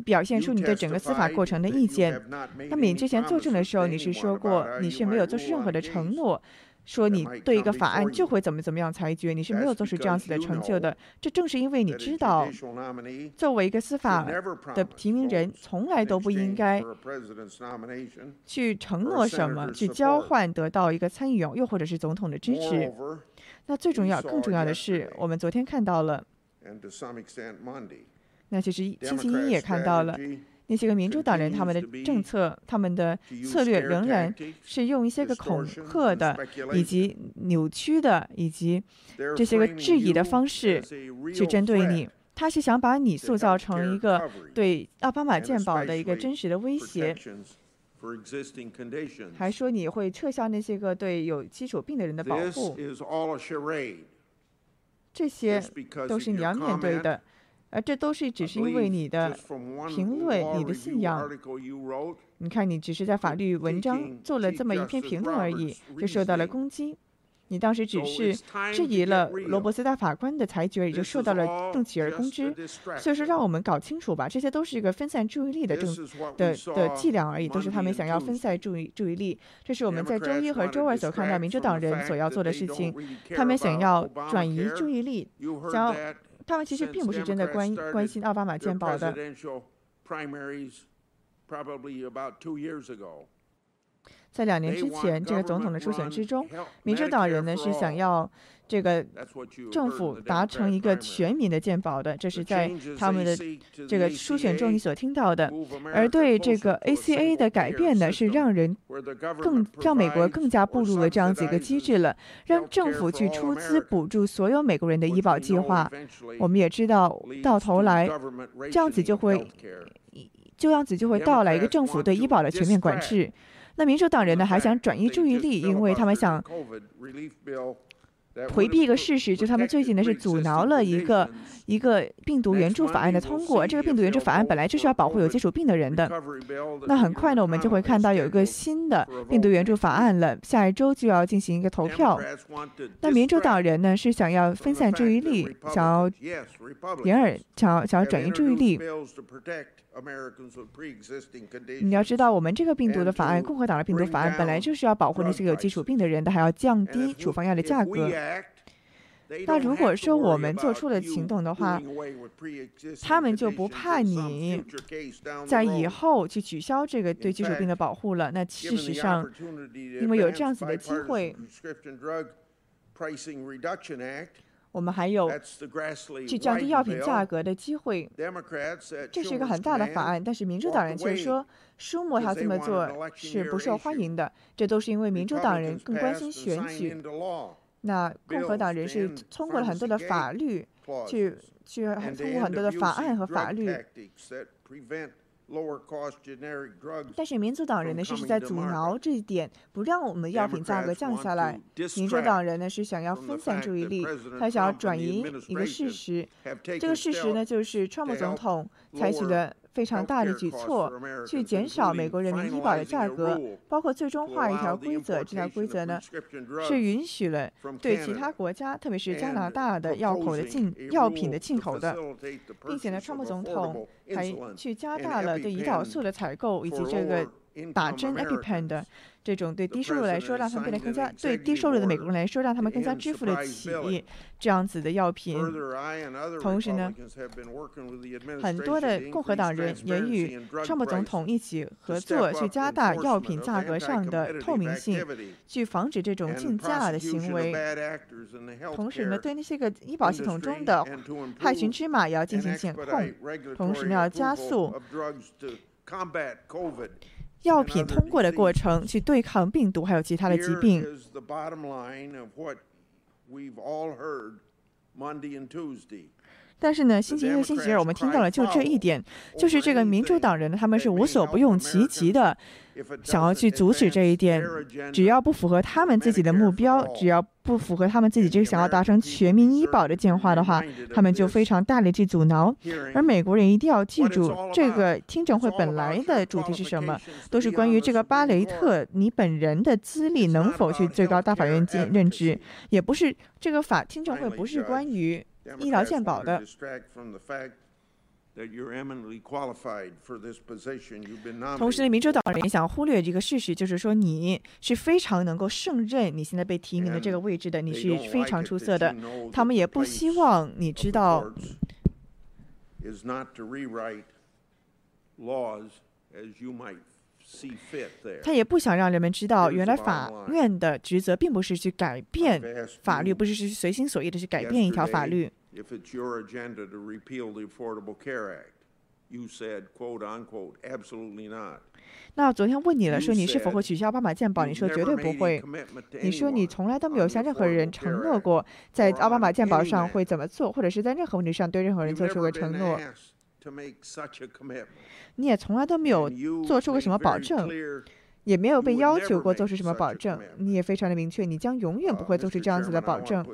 表现出你对整个司法过程的意见。那么你之前作证的时候，你是说过你是没有做出任何的承诺，说你对一个法案就会怎么怎么样裁决，你是没有做出这样子的成就的。这正是因为你知道，作为一个司法的提名人，从来都不应该去承诺什么，去交换得到一个参议员又或者是总统的支持。那最重要、更重要的是，我们昨天看到了，那其实星期一也看到了，那些个民主党人他们的政策、他们的策略仍然是用一些个恐吓的、以及扭曲的、以及这些个质疑的方式去针对你。他是想把你塑造成一个对奥巴马健保的一个真实的威胁。还说你会撤销那些个对有基础病的人的保护，这些都是你要面对的，而这都是只是因为你的评论、你的信仰。你看，你只是在法律文章做了这么一篇评论而已，就受到了攻击。你当时只是质疑了罗伯斯大法官的裁决，也就受到了邓启而攻之。所以说，让我们搞清楚吧，这些都是一个分散注意力的政的的伎俩而已，都是他们想要分散注意注意力。这是我们在周一和周二所看到民主党人所要做的事情，他们想要转移注意力，想要他们其实并不是真的关关心奥巴马健保的。在两年之前这个总统的初选之中，民主党人呢是想要。这个政府达成一个全民的健保的，这是在他们的这个初选中你所听到的。而对这个 ACA 的改变呢，是让人更让美国更加步入了这样子一个机制了，让政府去出资补助所有美国人的医保计划。我们也知道，到头来这样子就会这样子就会到来一个政府对医保的全面管制。那民主党人呢，还想转移注意力，因为他们想。回避一个事实，就他们最近呢是阻挠了一个一个病毒援助法案的通过。这个病毒援助法案本来就是要保护有接触病的人的。那很快呢，我们就会看到有一个新的病毒援助法案了，下一周就要进行一个投票。那民主党人呢是想要分散注意力，想要掩耳，想要想要转移注意力。你要知道，我们这个病毒的法案，共和党的病毒法案，本来就是要保护那些有基础病的人的，还要降低处方药的价格。那如果说我们做出了行动的话，他们就不怕你在以后去取消这个对基础病的保护了。那事实上，因为有这样子的机会。我们还有去降低药品价格的机会，这是一个很大的法案。但是民主党人却说，舒默他这么做是不受欢迎的。这都是因为民主党人更关心选举。那共和党人是通过了很多的法律，去去通过很多的法案和法律。但是民主党人呢，是是在阻挠这一点，不让我们药品价格降下来。民主党人呢是想要分散注意力，他想要转移一个事实。这个事实呢，就是川普总统采取了。非常大的举措，去减少美国人民医保的价格，包括最终画一条规则。这条规则呢，是允许了对其他国家，特别是加拿大的药口的进药品的进口的，并且呢，川普总统还去加大了对胰岛素的采购以及这个打针 EpiPen 的。这种对低收入来说，让他们变得更加对低收入的美国人来说，让他们更加支付得起这样子的药品。同时呢，很多的共和党人也与川普总统一起合作，去加大药品价格上的透明性，去防止这种竞价的行为。同时呢，对那些个医保系统中的害群之马也要进行检控。同时呢，要加速。药品通过的过程，去对抗病毒还有其他的疾病。但是呢，星期一和星期二我们听到了就这一点，就是这个民主党人呢，他们是无所不用其极的。想要去阻止这一点，只要不符合他们自己的目标，只要不符合他们自己这个想要达成全民医保的计划的话，他们就非常大力去阻挠。而美国人一定要记住，这个听证会本来的主题是什么？都是关于这个巴雷特你本人的资历能否去最高大法院进任职，也不是这个法听证会不是关于医疗健保的。同时呢，民主党人也想忽略这个事实，就是说你是非常能够胜任你现在被提名的这个位置的，你是非常出色的。他们也不希望你知道，他也不想让人们知道，原来法院的职责并不是去改变法律，不是去随心所欲的去改变一条法律。那昨天问你了，说你是否会取消奥巴马健保？你说绝对不会。你说你从来都没有向任何人承诺过，在奥巴马健保上会怎么做，或者是在任何问题上对任何人做出过承诺。你也从来都没有做出过什么保证，也没有被要求过做出什么保证。你也非常的明确，你将永远不会做出这样子的保证。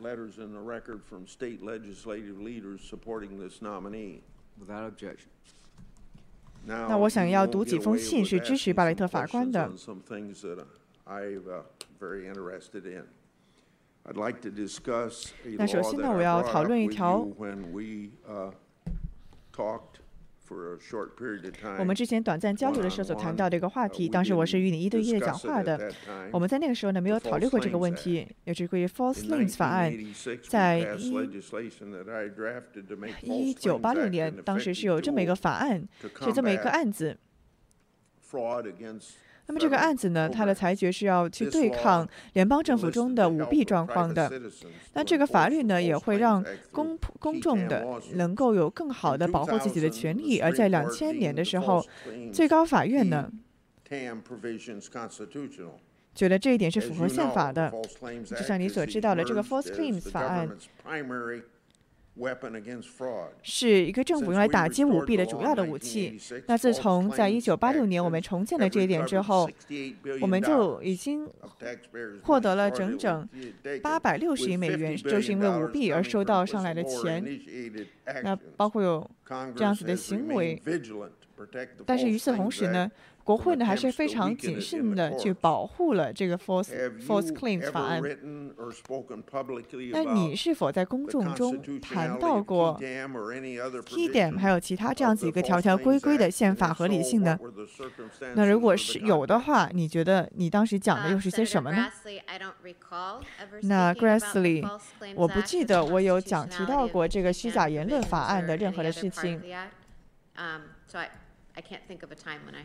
letters in the record from state legislative leaders supporting this nominee. Without objection. 那我想要读几封信是支持巴雷特法官的。那首先呢，我要讨论一条。我们之前短暂交流的时候所谈到的一个话题，当时我是与你一对一的讲话的。我们在那个时候呢没有讨论过这个问题，也是关于 false names 法案，在一一九八六年，当时是有这么一个法案，是这么一个案子。那么这个案子呢，它的裁决是要去对抗联邦政府中的舞弊状况的。那这个法律呢，也会让公公众的能够有更好的保护自己的权利。而在两千年的时候，最高法院呢，觉得这一点是符合宪法的。就像你所知道的，这个 False Claims 法案。是一个政府用来打击舞弊的主要的武器。那自从在一九八六年我们重建了这一点之后，我们就已经获得了整整八百六十亿美元，就是因为舞弊而收到上来的钱。那包括有这样子的行为，但是与此同时呢？国会呢还是非常谨慎的去保护了这个 false false claims 法案。那你是否在公众中谈到过 T dam 还有其他这样子一个条条规规的宪法合理性呢？那如果是有的话，你觉得你当时讲的又是些什么呢？那 Grassley，我不记得我有讲提到过这个虚假言论法案的任何的事情。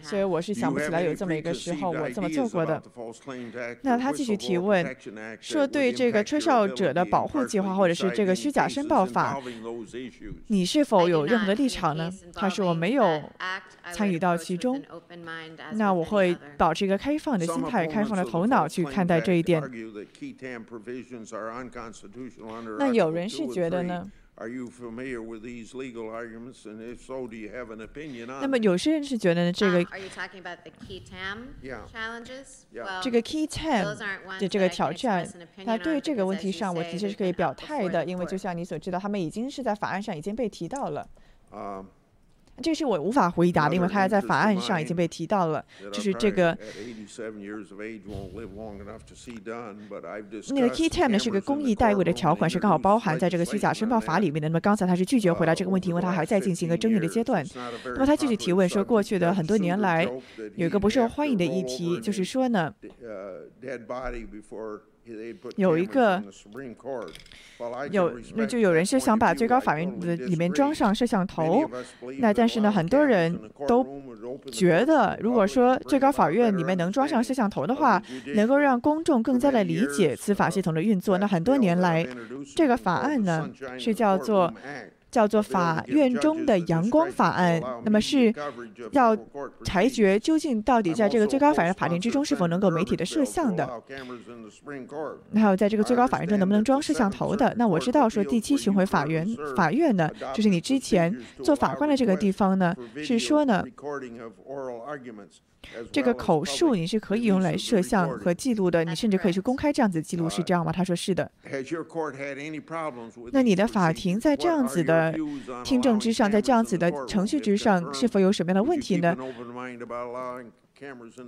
所以我是想不起来有这么一个时候我这么做过的。那他继续提问，说对这个吹哨者的保护计划或者是这个虚假申报法，你是否有任何的立场呢？他说我没有参与到其中。那我会保持一个开放的心态、开放的头脑去看待这一点。那有人是觉得呢？那么有些人是觉得这个这个 key term 的这个挑战，那对于这个问题上，我的确是可以表态的，因为就像你所知道，他们已经是在法案上已经被提到了。这是我无法回答的，因为它在法案上已经被提到了。就是这个那个 key term 呢，是个公益代位的条款，是刚好包含在这个虚假申报法里面的。那么刚才他是拒绝回答这个问题，因为他还在进行一个争议的阶段。那么他继续提问说，过去的很多年来，有一个不受欢迎的议题，就是说呢。有一个有，那就有人是想把最高法院的里面装上摄像头，那但是呢，很多人都觉得，如果说最高法院里面能装上摄像头的话，能够让公众更加的理解司法系统的运作。那很多年来，这个法案呢是叫做。叫做法院中的阳光法案，那么是要裁决究竟到底在这个最高法院的法庭之中是否能够媒体的摄像的，还有在这个最高法院中能不能装摄像头的。那我知道说第七巡回法院法院呢，就是你之前做法官的这个地方呢，是说呢。这个口述你是可以用来摄像和记录的，你甚至可以去公开这样子记录，是这样吗？他说是的。那你的法庭在这样子的听证之上，在这样子的程序之上，是否有什么样的问题呢？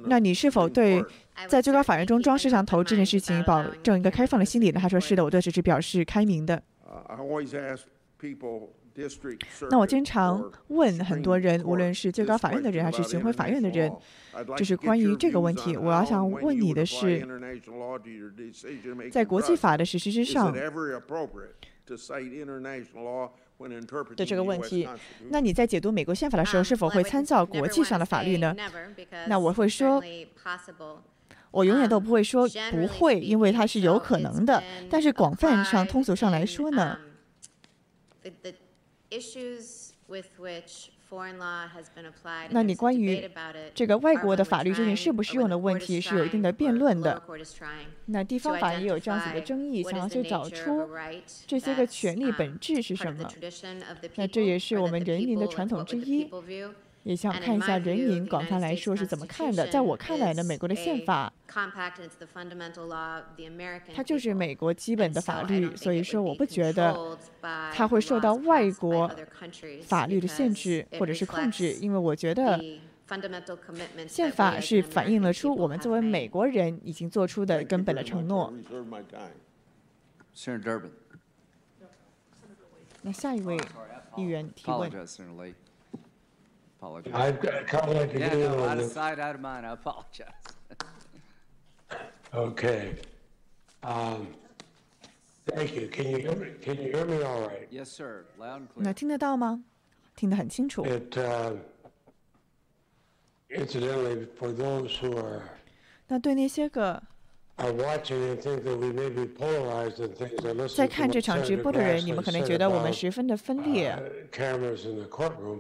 那你是否对在最高法院中装摄像头这件事情保证一个开放的心理呢？他说是的，我对此是表示开明的。那我经常问很多人，无论是最高法院的人还是巡回法院的人，就是关于这个问题，我要想问你的是，在国际法的实施之上的这个问题，那你在解读美国宪法的时候，是否会参照国际上的法律呢？那我会说，我永远都不会说不会，因为它是有可能的。但是广泛上、通俗上来说呢？那你关于这个外国的法律究竟适不适用的问题是有一定的辩论的。那地方法也有这样子的争议，想要去找出这些个权利本质是什么。那这也是我们人民的传统之一。也想看一下人民广泛来说是怎么看的。在我看来呢，美国的宪法，它就是美国基本的法律，所以说我不觉得它会受到外国法律的限制或者是控制，因为我觉得宪法是反映了出我们作为美国人已经做出的根本的承诺。那下一位议员提问。Apologize. I've got a comment to Yeah, no, out on of this. sight, out of mind, I apologize. Okay. Um, Thank you. Can you hear me, can you hear me all right? Yes, sir, loud and 那 clear. 听得到吗？听得很清楚。It, uh, incidentally, for those who are 那对那些个在看这场直播的人你们可能觉得我们十分的分裂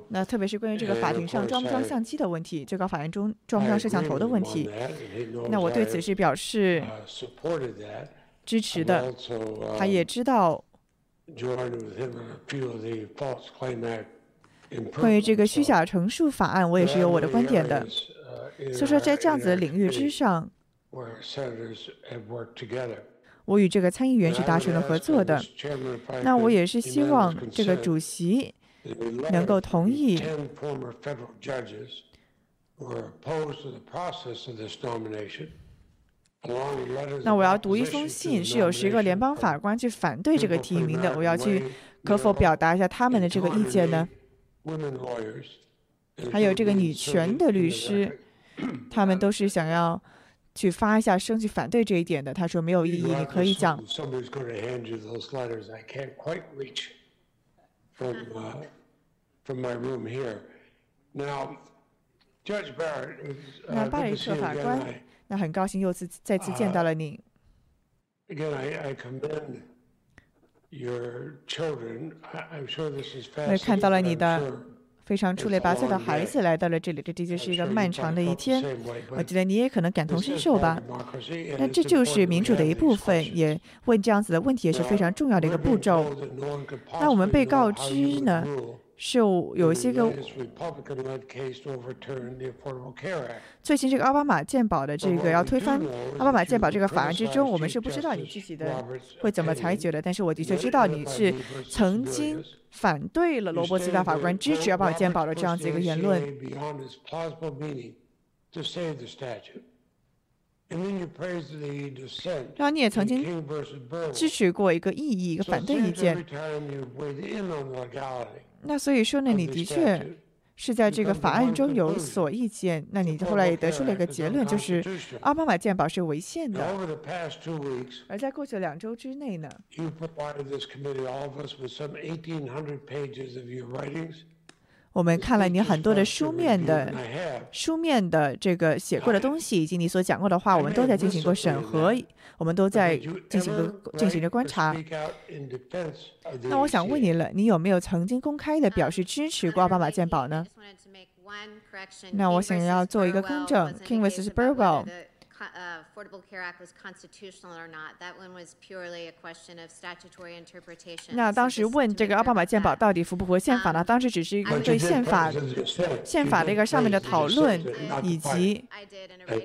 那特别是关于这个法庭上装不装相机的问题最高法院中装不装摄像头的问题那我对此是表示支持的他也知道关于这个虚假陈述法案我也是有我的观点的所以说在这样子的领域之上我与这个参议员是达成了合作的。那我也是希望这个主席能够同意。那我要读一封信是有十个联邦法官去反对这个提名的我要去可否表达一下他们的这个意见呢？还有这个女权的律师他们都是想要去发一下声去反对这一点的。他说没有意义，你可以讲 uh, 那 uh, 巴雷特法官那很高兴又次再次见到了你。Again, I, I commend your children. I'm sure this is 我也看到了 fascinating. 你 I'm 的 sure 非常出类拔萃的孩子来到了这里这的确是一个漫长的一天我觉得你也可能感同身受吧那这就是民主的一部分也问这样子的问题也是非常重要的一个步骤。那我们被告知呢是有一些个最近这个奥巴马鉴宝的这个要推翻奥巴马鉴宝这个法案之中，我们是不知道你具体的会怎么裁决的，但是我的确知道你是曾经反对了罗伯茨大法官支持奥巴马鉴宝的这样子一个言论。然后你也曾经支持过一个异议，一个反对意见。那所以说呢你的确.是在这个法案中有所意见。那你后来也得出了一个结论，就是奥巴马健保是违宪的。而在过去的两周之内呢，我们看了你很多的书面的书面的这个写过的东西，以及你所讲过的话，我们都在进行过审核，我们都在进行过进行着观察。那我想问?你了，你有没有曾经公开的表示支持过奥巴马鉴宝呢？那我想要做一个更正，King vs. Burwell。Affordable Care Act was constitutional or not. That one was purely a question of statutory interpretation. 那当时问这个奥巴马健保到底符不符合宪法呢？当时只是一个对宪法、宪法这个上面的讨论以及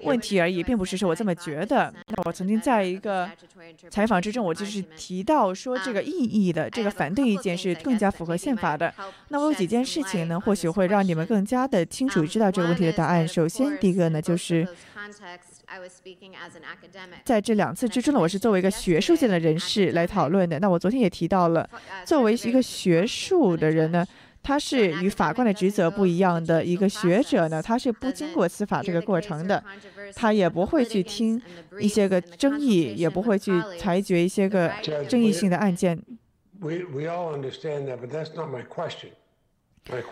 问题而已，并不是说我这么觉得。那我曾经在一个采访之中，我就是提到说这个异议的这个反对意见是更加符合宪法的。那我有几件事情呢，或许会让你们更加的清楚知道这个问题的答案。首先，第一个呢，就是。在这两次之中呢，我是作为一个学术界的人士来讨论的。那我昨天也提到了，作为一个学术的人呢，他是与法官的职责不一样的一个学者呢，他是不经过司法这个过程的，他也不会去听一些个争议，也不会去裁决一些个争议性的案件。We, we all understand that, but that's not my question.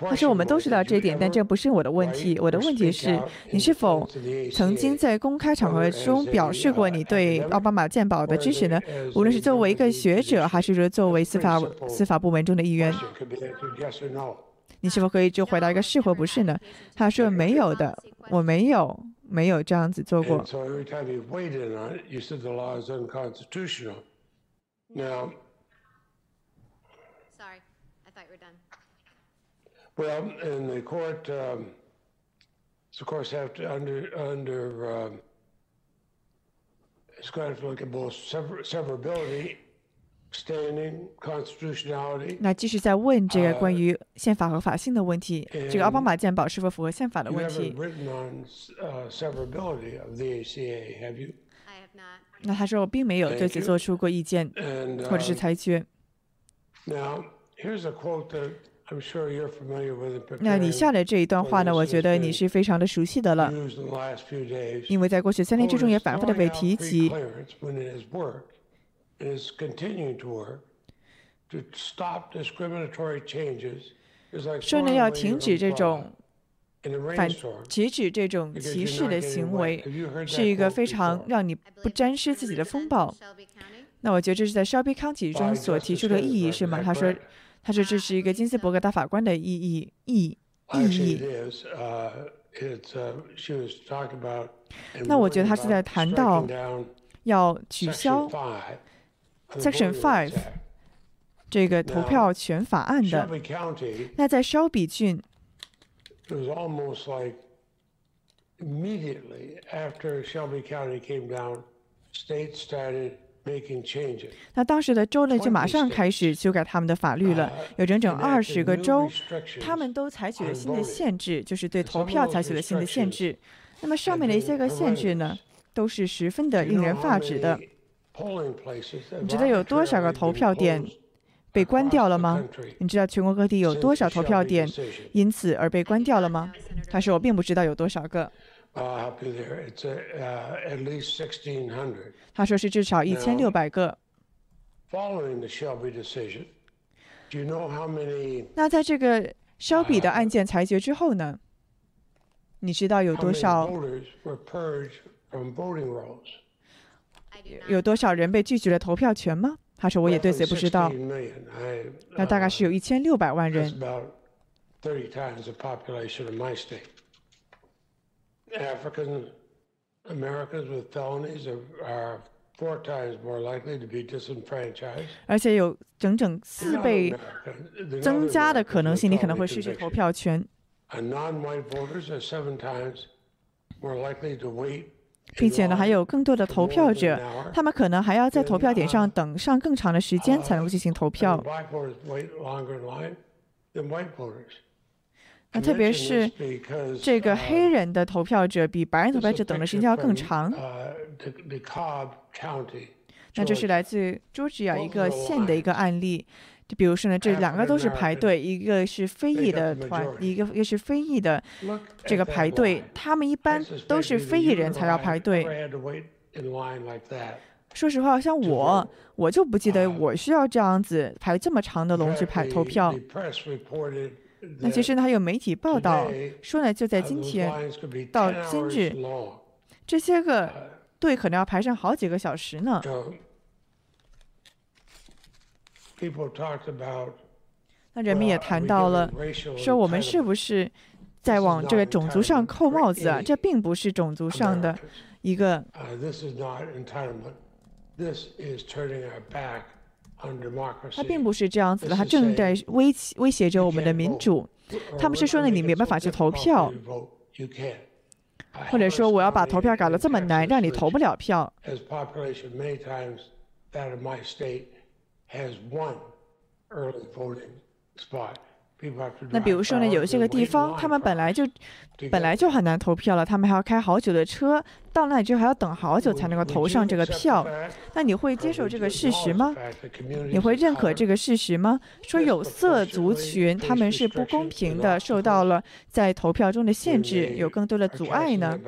他说我们都知道这一点但这不是我的问题我的问题是你是否曾经在公开场合中表示过你对奥巴马鉴宝的支持呢？无论是作为一个学者还是说作为司法司法部门中的一员你是否可以就回答一个是或不是呢？他说没有的我没有没有这样子做过。well, and the court, um, of course, have to under, under, um, it's going to have to look at both sever- severability, standing, constitutionality, 那继续在问这个关于宪法合法性的问题，这个奥巴马健保是否符合宪法的 You 问 haven't 题？ written on uh, severability of the ACA, have you? I have not. 那他说我并没有对此做出过意见 And 或者是 uh, 裁决。 那你下来这一段话呢？我觉得你是非常的熟悉的了，因为在过去三天之中也反复的被提及。说呢，要停止这种反，制止这种歧视的行为，是一个非常让你不沾湿自己的风暴。那我觉得这是在 Shelby County 中所提出的意义，是吗？他说。他说这是一个金斯伯格大法官的意义意意义。那我觉得他是在谈到要取消 Section Five 这个投票权法案的。那在肖比郡。it was almost like immediately after Shelby County came down, states started. 那当时的州呢，就马上开始修改他们的法律了。有整整二十个州，他们都采取了新的限制，就是对投票采取了新的限制。那么上面的一些个限制呢，都是十分的令人发指的。你知道有多少个投票点？被关掉了吗？你知道全国各地有多少投票点因此而被关掉了吗？他说我并不知道有多少个。他说是至少一千六百个。那在这个肖比的案件裁决之后呢？你知道有多少？有多少人被拒绝了投票权吗？他说：“我也对此不知道。那大概是有一千六百万人。而且有整整四倍增加的可能性，你可能会失去投票权。”并且呢，还有更多的投票者，他们可能还要在投票点上等上更长的时间才能够进行投票。那特别是这个黑人的投票者比白人投票者等的时间要更长。那这是来自佐治亚一个县的一个案例。就比如说呢，这两个都是排队，一个是非裔的团，一个一个是非裔的这个排队，他们一般都是非裔人才要排队。说实话，像我，我就不记得我需要这样子排这么长的龙去排投票。那其实呢，还有媒体报道说呢，就在今天到今日，这些个队可能要排上好几个小时呢。那人们也谈到了，说我们是不是在往这个种族上扣帽子啊？这并不是种族上的一个。他并不是这样子的，他正在威威胁着我们的民主。他们是说呢，你没办法去投票，或者说我要把投票搞得这么难，让你投不了票。那比如说呢，有一些个地方，他们本来就本来就很难投票了，他们还要开好久的车到那里之后还要等好久才能够投上这个票。那你会接受这个事实吗？你会认可这个事实吗？说有色族群他们是不公平的，受到了在投票中的限制，有更多的阻碍呢？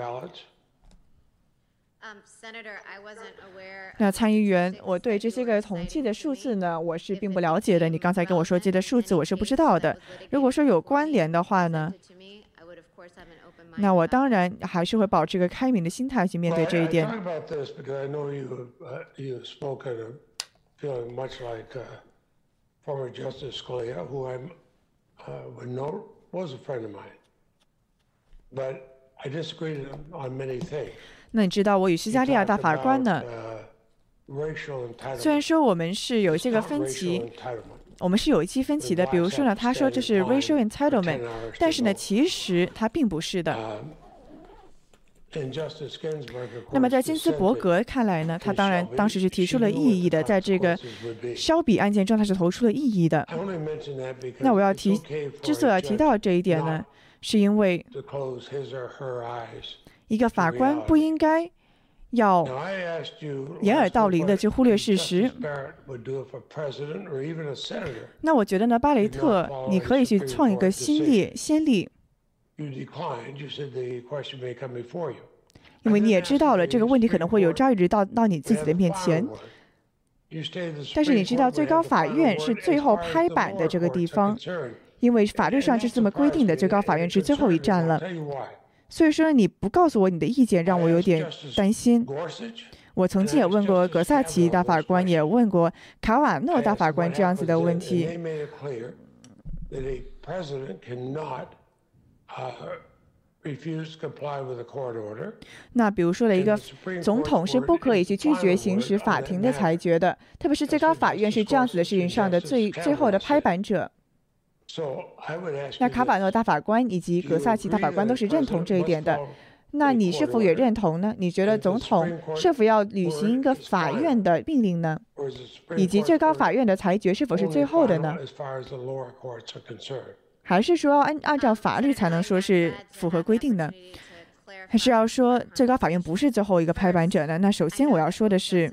那参议员，我对这些个统计的数字呢，我是并不了解的。你刚才跟我说这些数字，我是不知道的。如果说有关联的话呢，那我当然还是会保持一个开明的心态去面对这一点。那你知道我与斯嘉利亚大法官呢？虽然说我们是有这个分歧，我们是有一些分歧的。比如说呢，他说这是 racial entitlement，但是呢，其实他并不是的。那么在金斯伯格看来呢，他当然当时是提出了异议的，在这个肖比案件中他是投出了异议的。那我要提，之所以要提到这一点呢，是因为一个法官不应该。要掩耳盗铃的去忽略事实。那我觉得呢，巴雷特，你可以去创一个新例先例。因为你也知道了这个问题可能会有朝一日到到你自己的面前。但是你知道最高法院是最后拍板的这个地方。因为法律上是这么规定的，最高法院是最后一站了。所以说你不告诉我你的意见，让我有点担心。我曾经也问过格萨奇大法官，也问过卡瓦诺大法官这样子的问题。那比如说的一个总统是不可以去拒绝行使法庭的裁决的，特别是最高法院是这样子的事情上的最最后的拍板者。那卡瓦诺大法官以及格萨奇大法官都是认同这一点的。那你是否也认同呢？你觉得总统是否要履行一个法院的命令呢？以及最高法院的裁决是否是最后的呢？还是说按按照法律才能说是符合规定呢？还是要说最高法院不是最后一个拍板者呢？那首先我要说的是，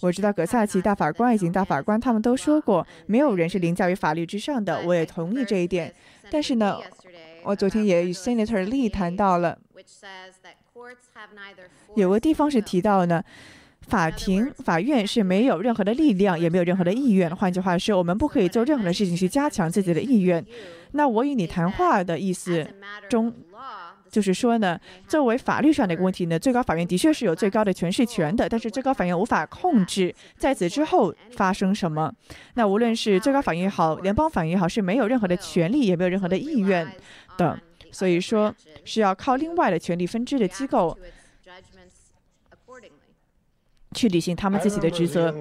我知道葛萨奇大法官以及大法官他们都说过，没有人是凌驾于法律之上的，我也同意这一点。但是呢，我昨天也与 Senator Lee 谈到了，有个地方是提到呢。法庭、法院是没有任何的力量，也没有任何的意愿。换句话说，我们不可以做任何的事情去加强自己的意愿。那我与你谈话的意思中，就是说呢，作为法律上的一个问题呢，最高法院的确是有最高的诠释权的，但是最高法院无法控制在此之后发生什么。那无论是最高法院也好，联邦法院也好，是没有任何的权利，也没有任何的意愿的。所以说，是要靠另外的权力分支的机构。去履行他们自己的职责。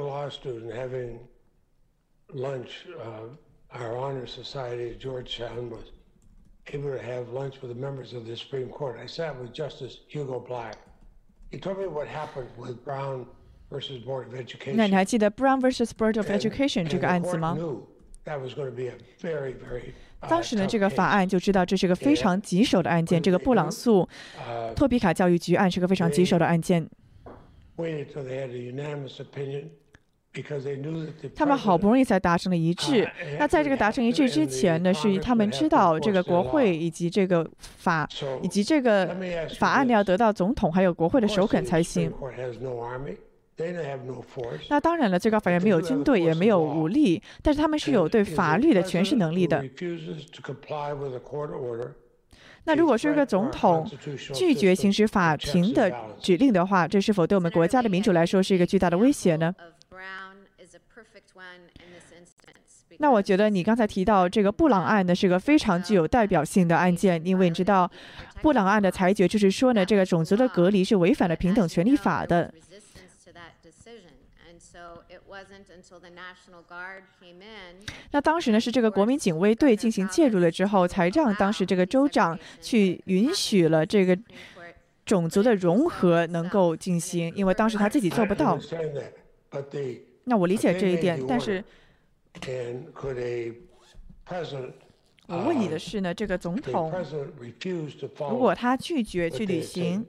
那你还记得 Brown vs. Board of Education 这个案子吗？当时呢，这个法案就知道这是个非常棘手的案件。这个布朗诉托比卡教育局案是个非常棘手的案件。他们好不容易才达成了一致。那在这个达成一致之前呢，是他们知道这个国会以及这个法以及这个法案要得到总统还有国会的首肯才行。那当然了，最高法院没有军队也没有武力，但是他们是有对法律的诠释能力的。那如果是一个总统拒绝行使法庭的指令的话，这是否对我们国家的民主来说是一个巨大的威胁呢？那我觉得你刚才提到这个布朗案呢，是个非常具有代表性的案件，因为你知道，布朗案的裁决就是说呢，这个种族的隔离是违反了平等权利法的。那当时呢，是这个国民警卫队进行介入了之后，才让当时这个州长去允许了这个种族的融合能够进行，因为当时他自己做不到。那我理解这一点，但是。我问你的是呢，这个总统如果他拒绝去履行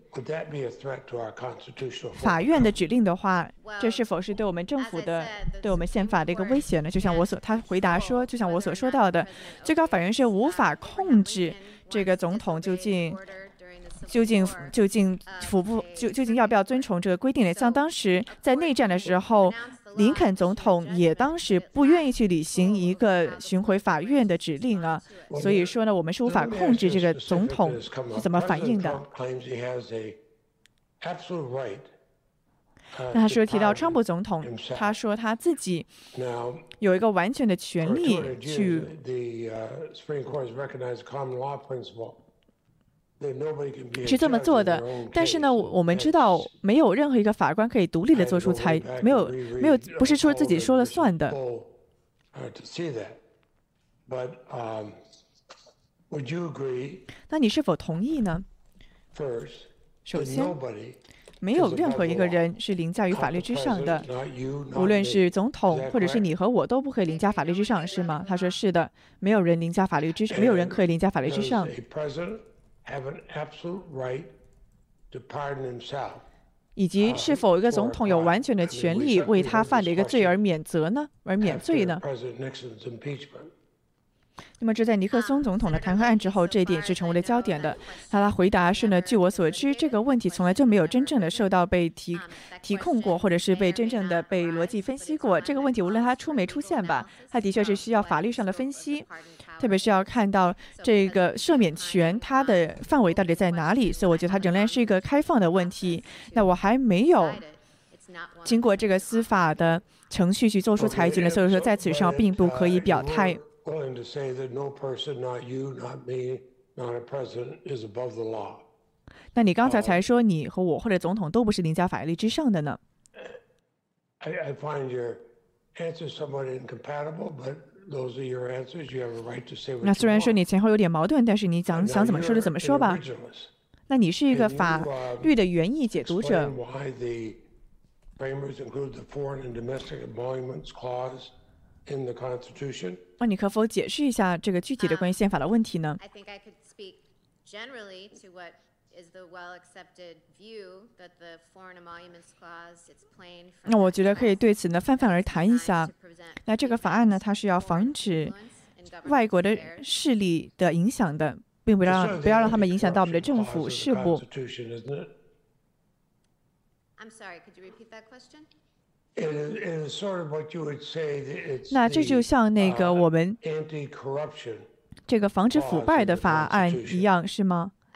法院的指令的话，这是否是对我们政府的、对我们宪法的一个威胁呢？就像我所他回答说，就像我所说到的，最高法院是无法控制这个总统究竟究竟究竟服不究究竟要不要遵从这个规定的。像当时在内战的时候。林肯总统也当时不愿意去履行一个巡回法院的指令啊，所以说呢，我们是无法控制这个总统是怎么反应的。那他说提到川普总统，他说他自己有一个完全的权利去。是这么做的，但是呢，我们知道没有任何一个法官可以独立的做出裁，没有没有不是说自己说了算的。那你是否同意呢？首先，没有任何一个人是凌驾于法律之上的，无论是总统或者是你和我都不可以凌驾法律之上，是吗？他说是的，没有人凌驾法律之，没有人可以凌驾法律之上。以及是否一个总统有完全的权利为他犯的一个罪而免责呢？而免罪呢？那么，这在尼克松总统的弹劾案之后，这一点是成为了焦点的。他的回答是呢，据我所知，这个问题从来就没有真正的受到被提提控过，或者是被真正的被逻辑分析过。这个问题无论他出没出现吧，他的确是需要法律上的分析，特别是要看到这个赦免权它的范围到底在哪里。所以，我觉得它仍然是一个开放的问题。那我还没有经过这个司法的程序去做出裁决呢，所以说在此上并不可以表态。willing to say that no person, not you, not me, not a president, is above the law. 那你刚才才说你和我或者总统都不是凌驾法律之上的呢？I, I find your answers somewhat incompatible, but those are your answers. You have a right to say what 那虽然说你前后有点矛盾，但是你想想怎么说就怎么说吧。那你是一个法律的原意解读者。Why the framers include the foreign and domestic emoluments clause in the Constitution? 那你可否解释一下这个具体的关于宪法的问题呢？那我觉得可以对此呢泛泛而谈一下。那这个法案呢，它是要防止外国的势力的影响的，并不让不要让他们影响到我们的政府事务。那这就像那个我们这个防止腐败的法案一样，是吗？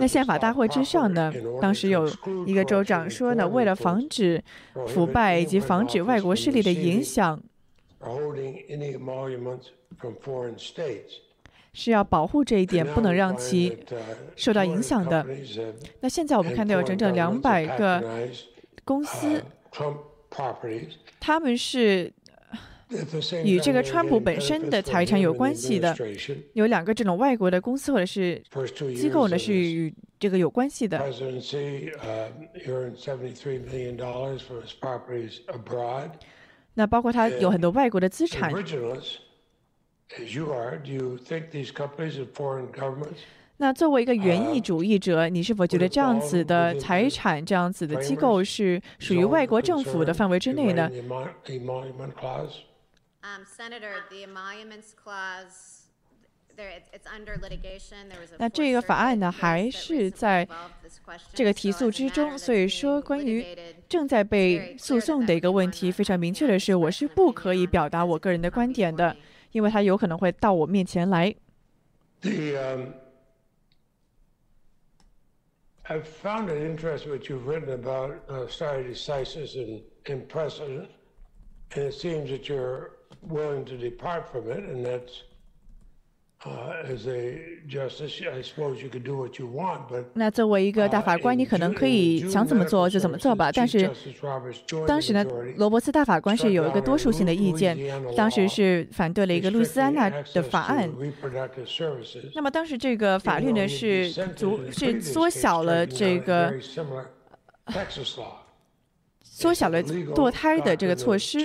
那宪法大会之上呢？当时有一个州长说呢，为了防止腐败以及防止外国势力的影响，是要保护这一点，不能让其受到影响的。那现在我们看到有整整两百个公司，他们是。与这个川普本身的财产有关系的，有两个这种外国的公司或者是机构呢，是与这个有关系的。那包括他有很多外国的资产。那作为一个园艺主义者，你是否觉得这样子的财产、这样子的机构是属于外国政府的范围之内呢？那这个法案呢，还是在这个提诉之中。所以说，关于正在被诉讼的一个问题，非常明确的是，我是不可以表达我个人的观点的，因为他有可能会到我面前来。Willing to depart from it, and that's uh, as a justice, I suppose you could do what you want, but 那作为一个大法官，你可能可以想怎么做就怎么做吧。但是当时呢，罗伯茨大法官是有一个多数性的意见，当时是反对了一个路斯安那的法案。那么当时这个法律呢是足是缩小了这个。缩小了堕胎的这个措施。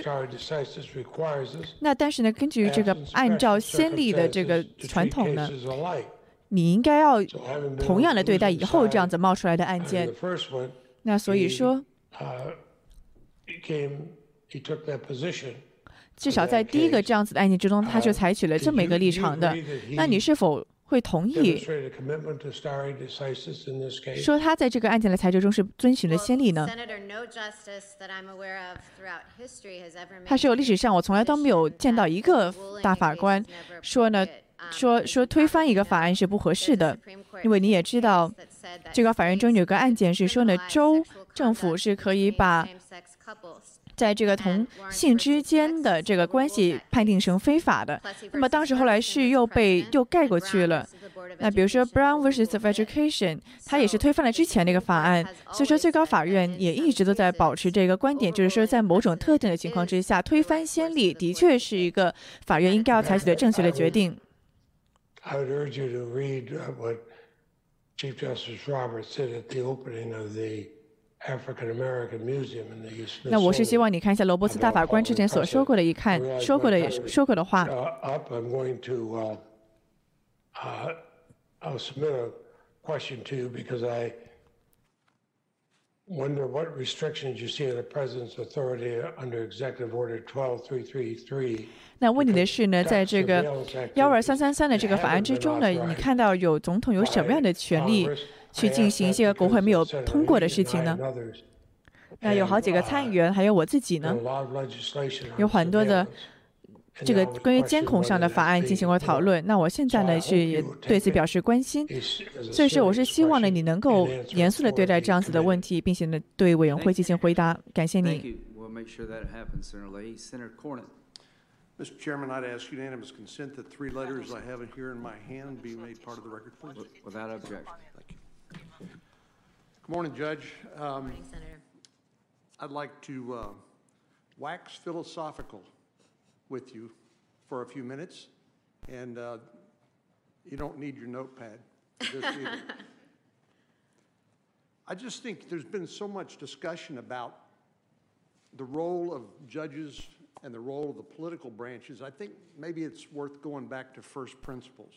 那但是呢，根据这个按照先例的这个传统呢，你应该要同样的对待以后这样子冒出来的案件。那所以说，至少在第一个这样子的案件之中，他就采取了这么一个立场的。那你是否？会同意说他在这个案件的裁决中是遵循了先例呢？他是有历史上我从来都没有见到一个大法官说呢，说说推翻一个法案是不合适的，因为你也知道，最高法院中有个案件是说呢，州政府是可以把。在这个同性之间的这个关系判定成非法的，那么当时后来是又被又盖过去了。那比如说 Brown vs. of Education，它也是推翻了之前那个法案。所以说最高法院也一直都在保持这个观点，就是说在某种特定的情况之下，推翻先例的确是一个法院应该要采取的正确的决定。I would urge you to read what Chief Justice Roberts said at the opening of the African American Museum in the Smithsonian. 那我是希望你看一下罗伯茨大法官之前所说过的一看说过的说过的话。 Wonder what restrictions you see on the president's authority under Executive Order 12333. 那问你的是呢，在这个幺二三三三的这个法案之中呢，你看到有总统有什么样的权利去进行一些国会没有通过的事情呢？那有好几个参议员，还有我自己呢，有很多的这个关于监控上的法案进行过讨论。那我现在呢是也对此表示关心，所以说我是希望呢你能够严肃的对待这样子的问题，并且呢对委员会进行回答。感谢 Thank 你。make sure that happens, Senator Leahy. Senator Cornyn. Mr. Chairman, I'd ask unanimous consent that three letters I have here in my hand be made part of the record, please. Without objection. Good morning, Judge. Um, Morning, Senator. I'd like to uh, wax philosophical with you for a few minutes, and uh, you don't need your notepad. I just think there's been so much discussion about the role of judges and the role of the political branches. I think maybe it's worth going back to first principles.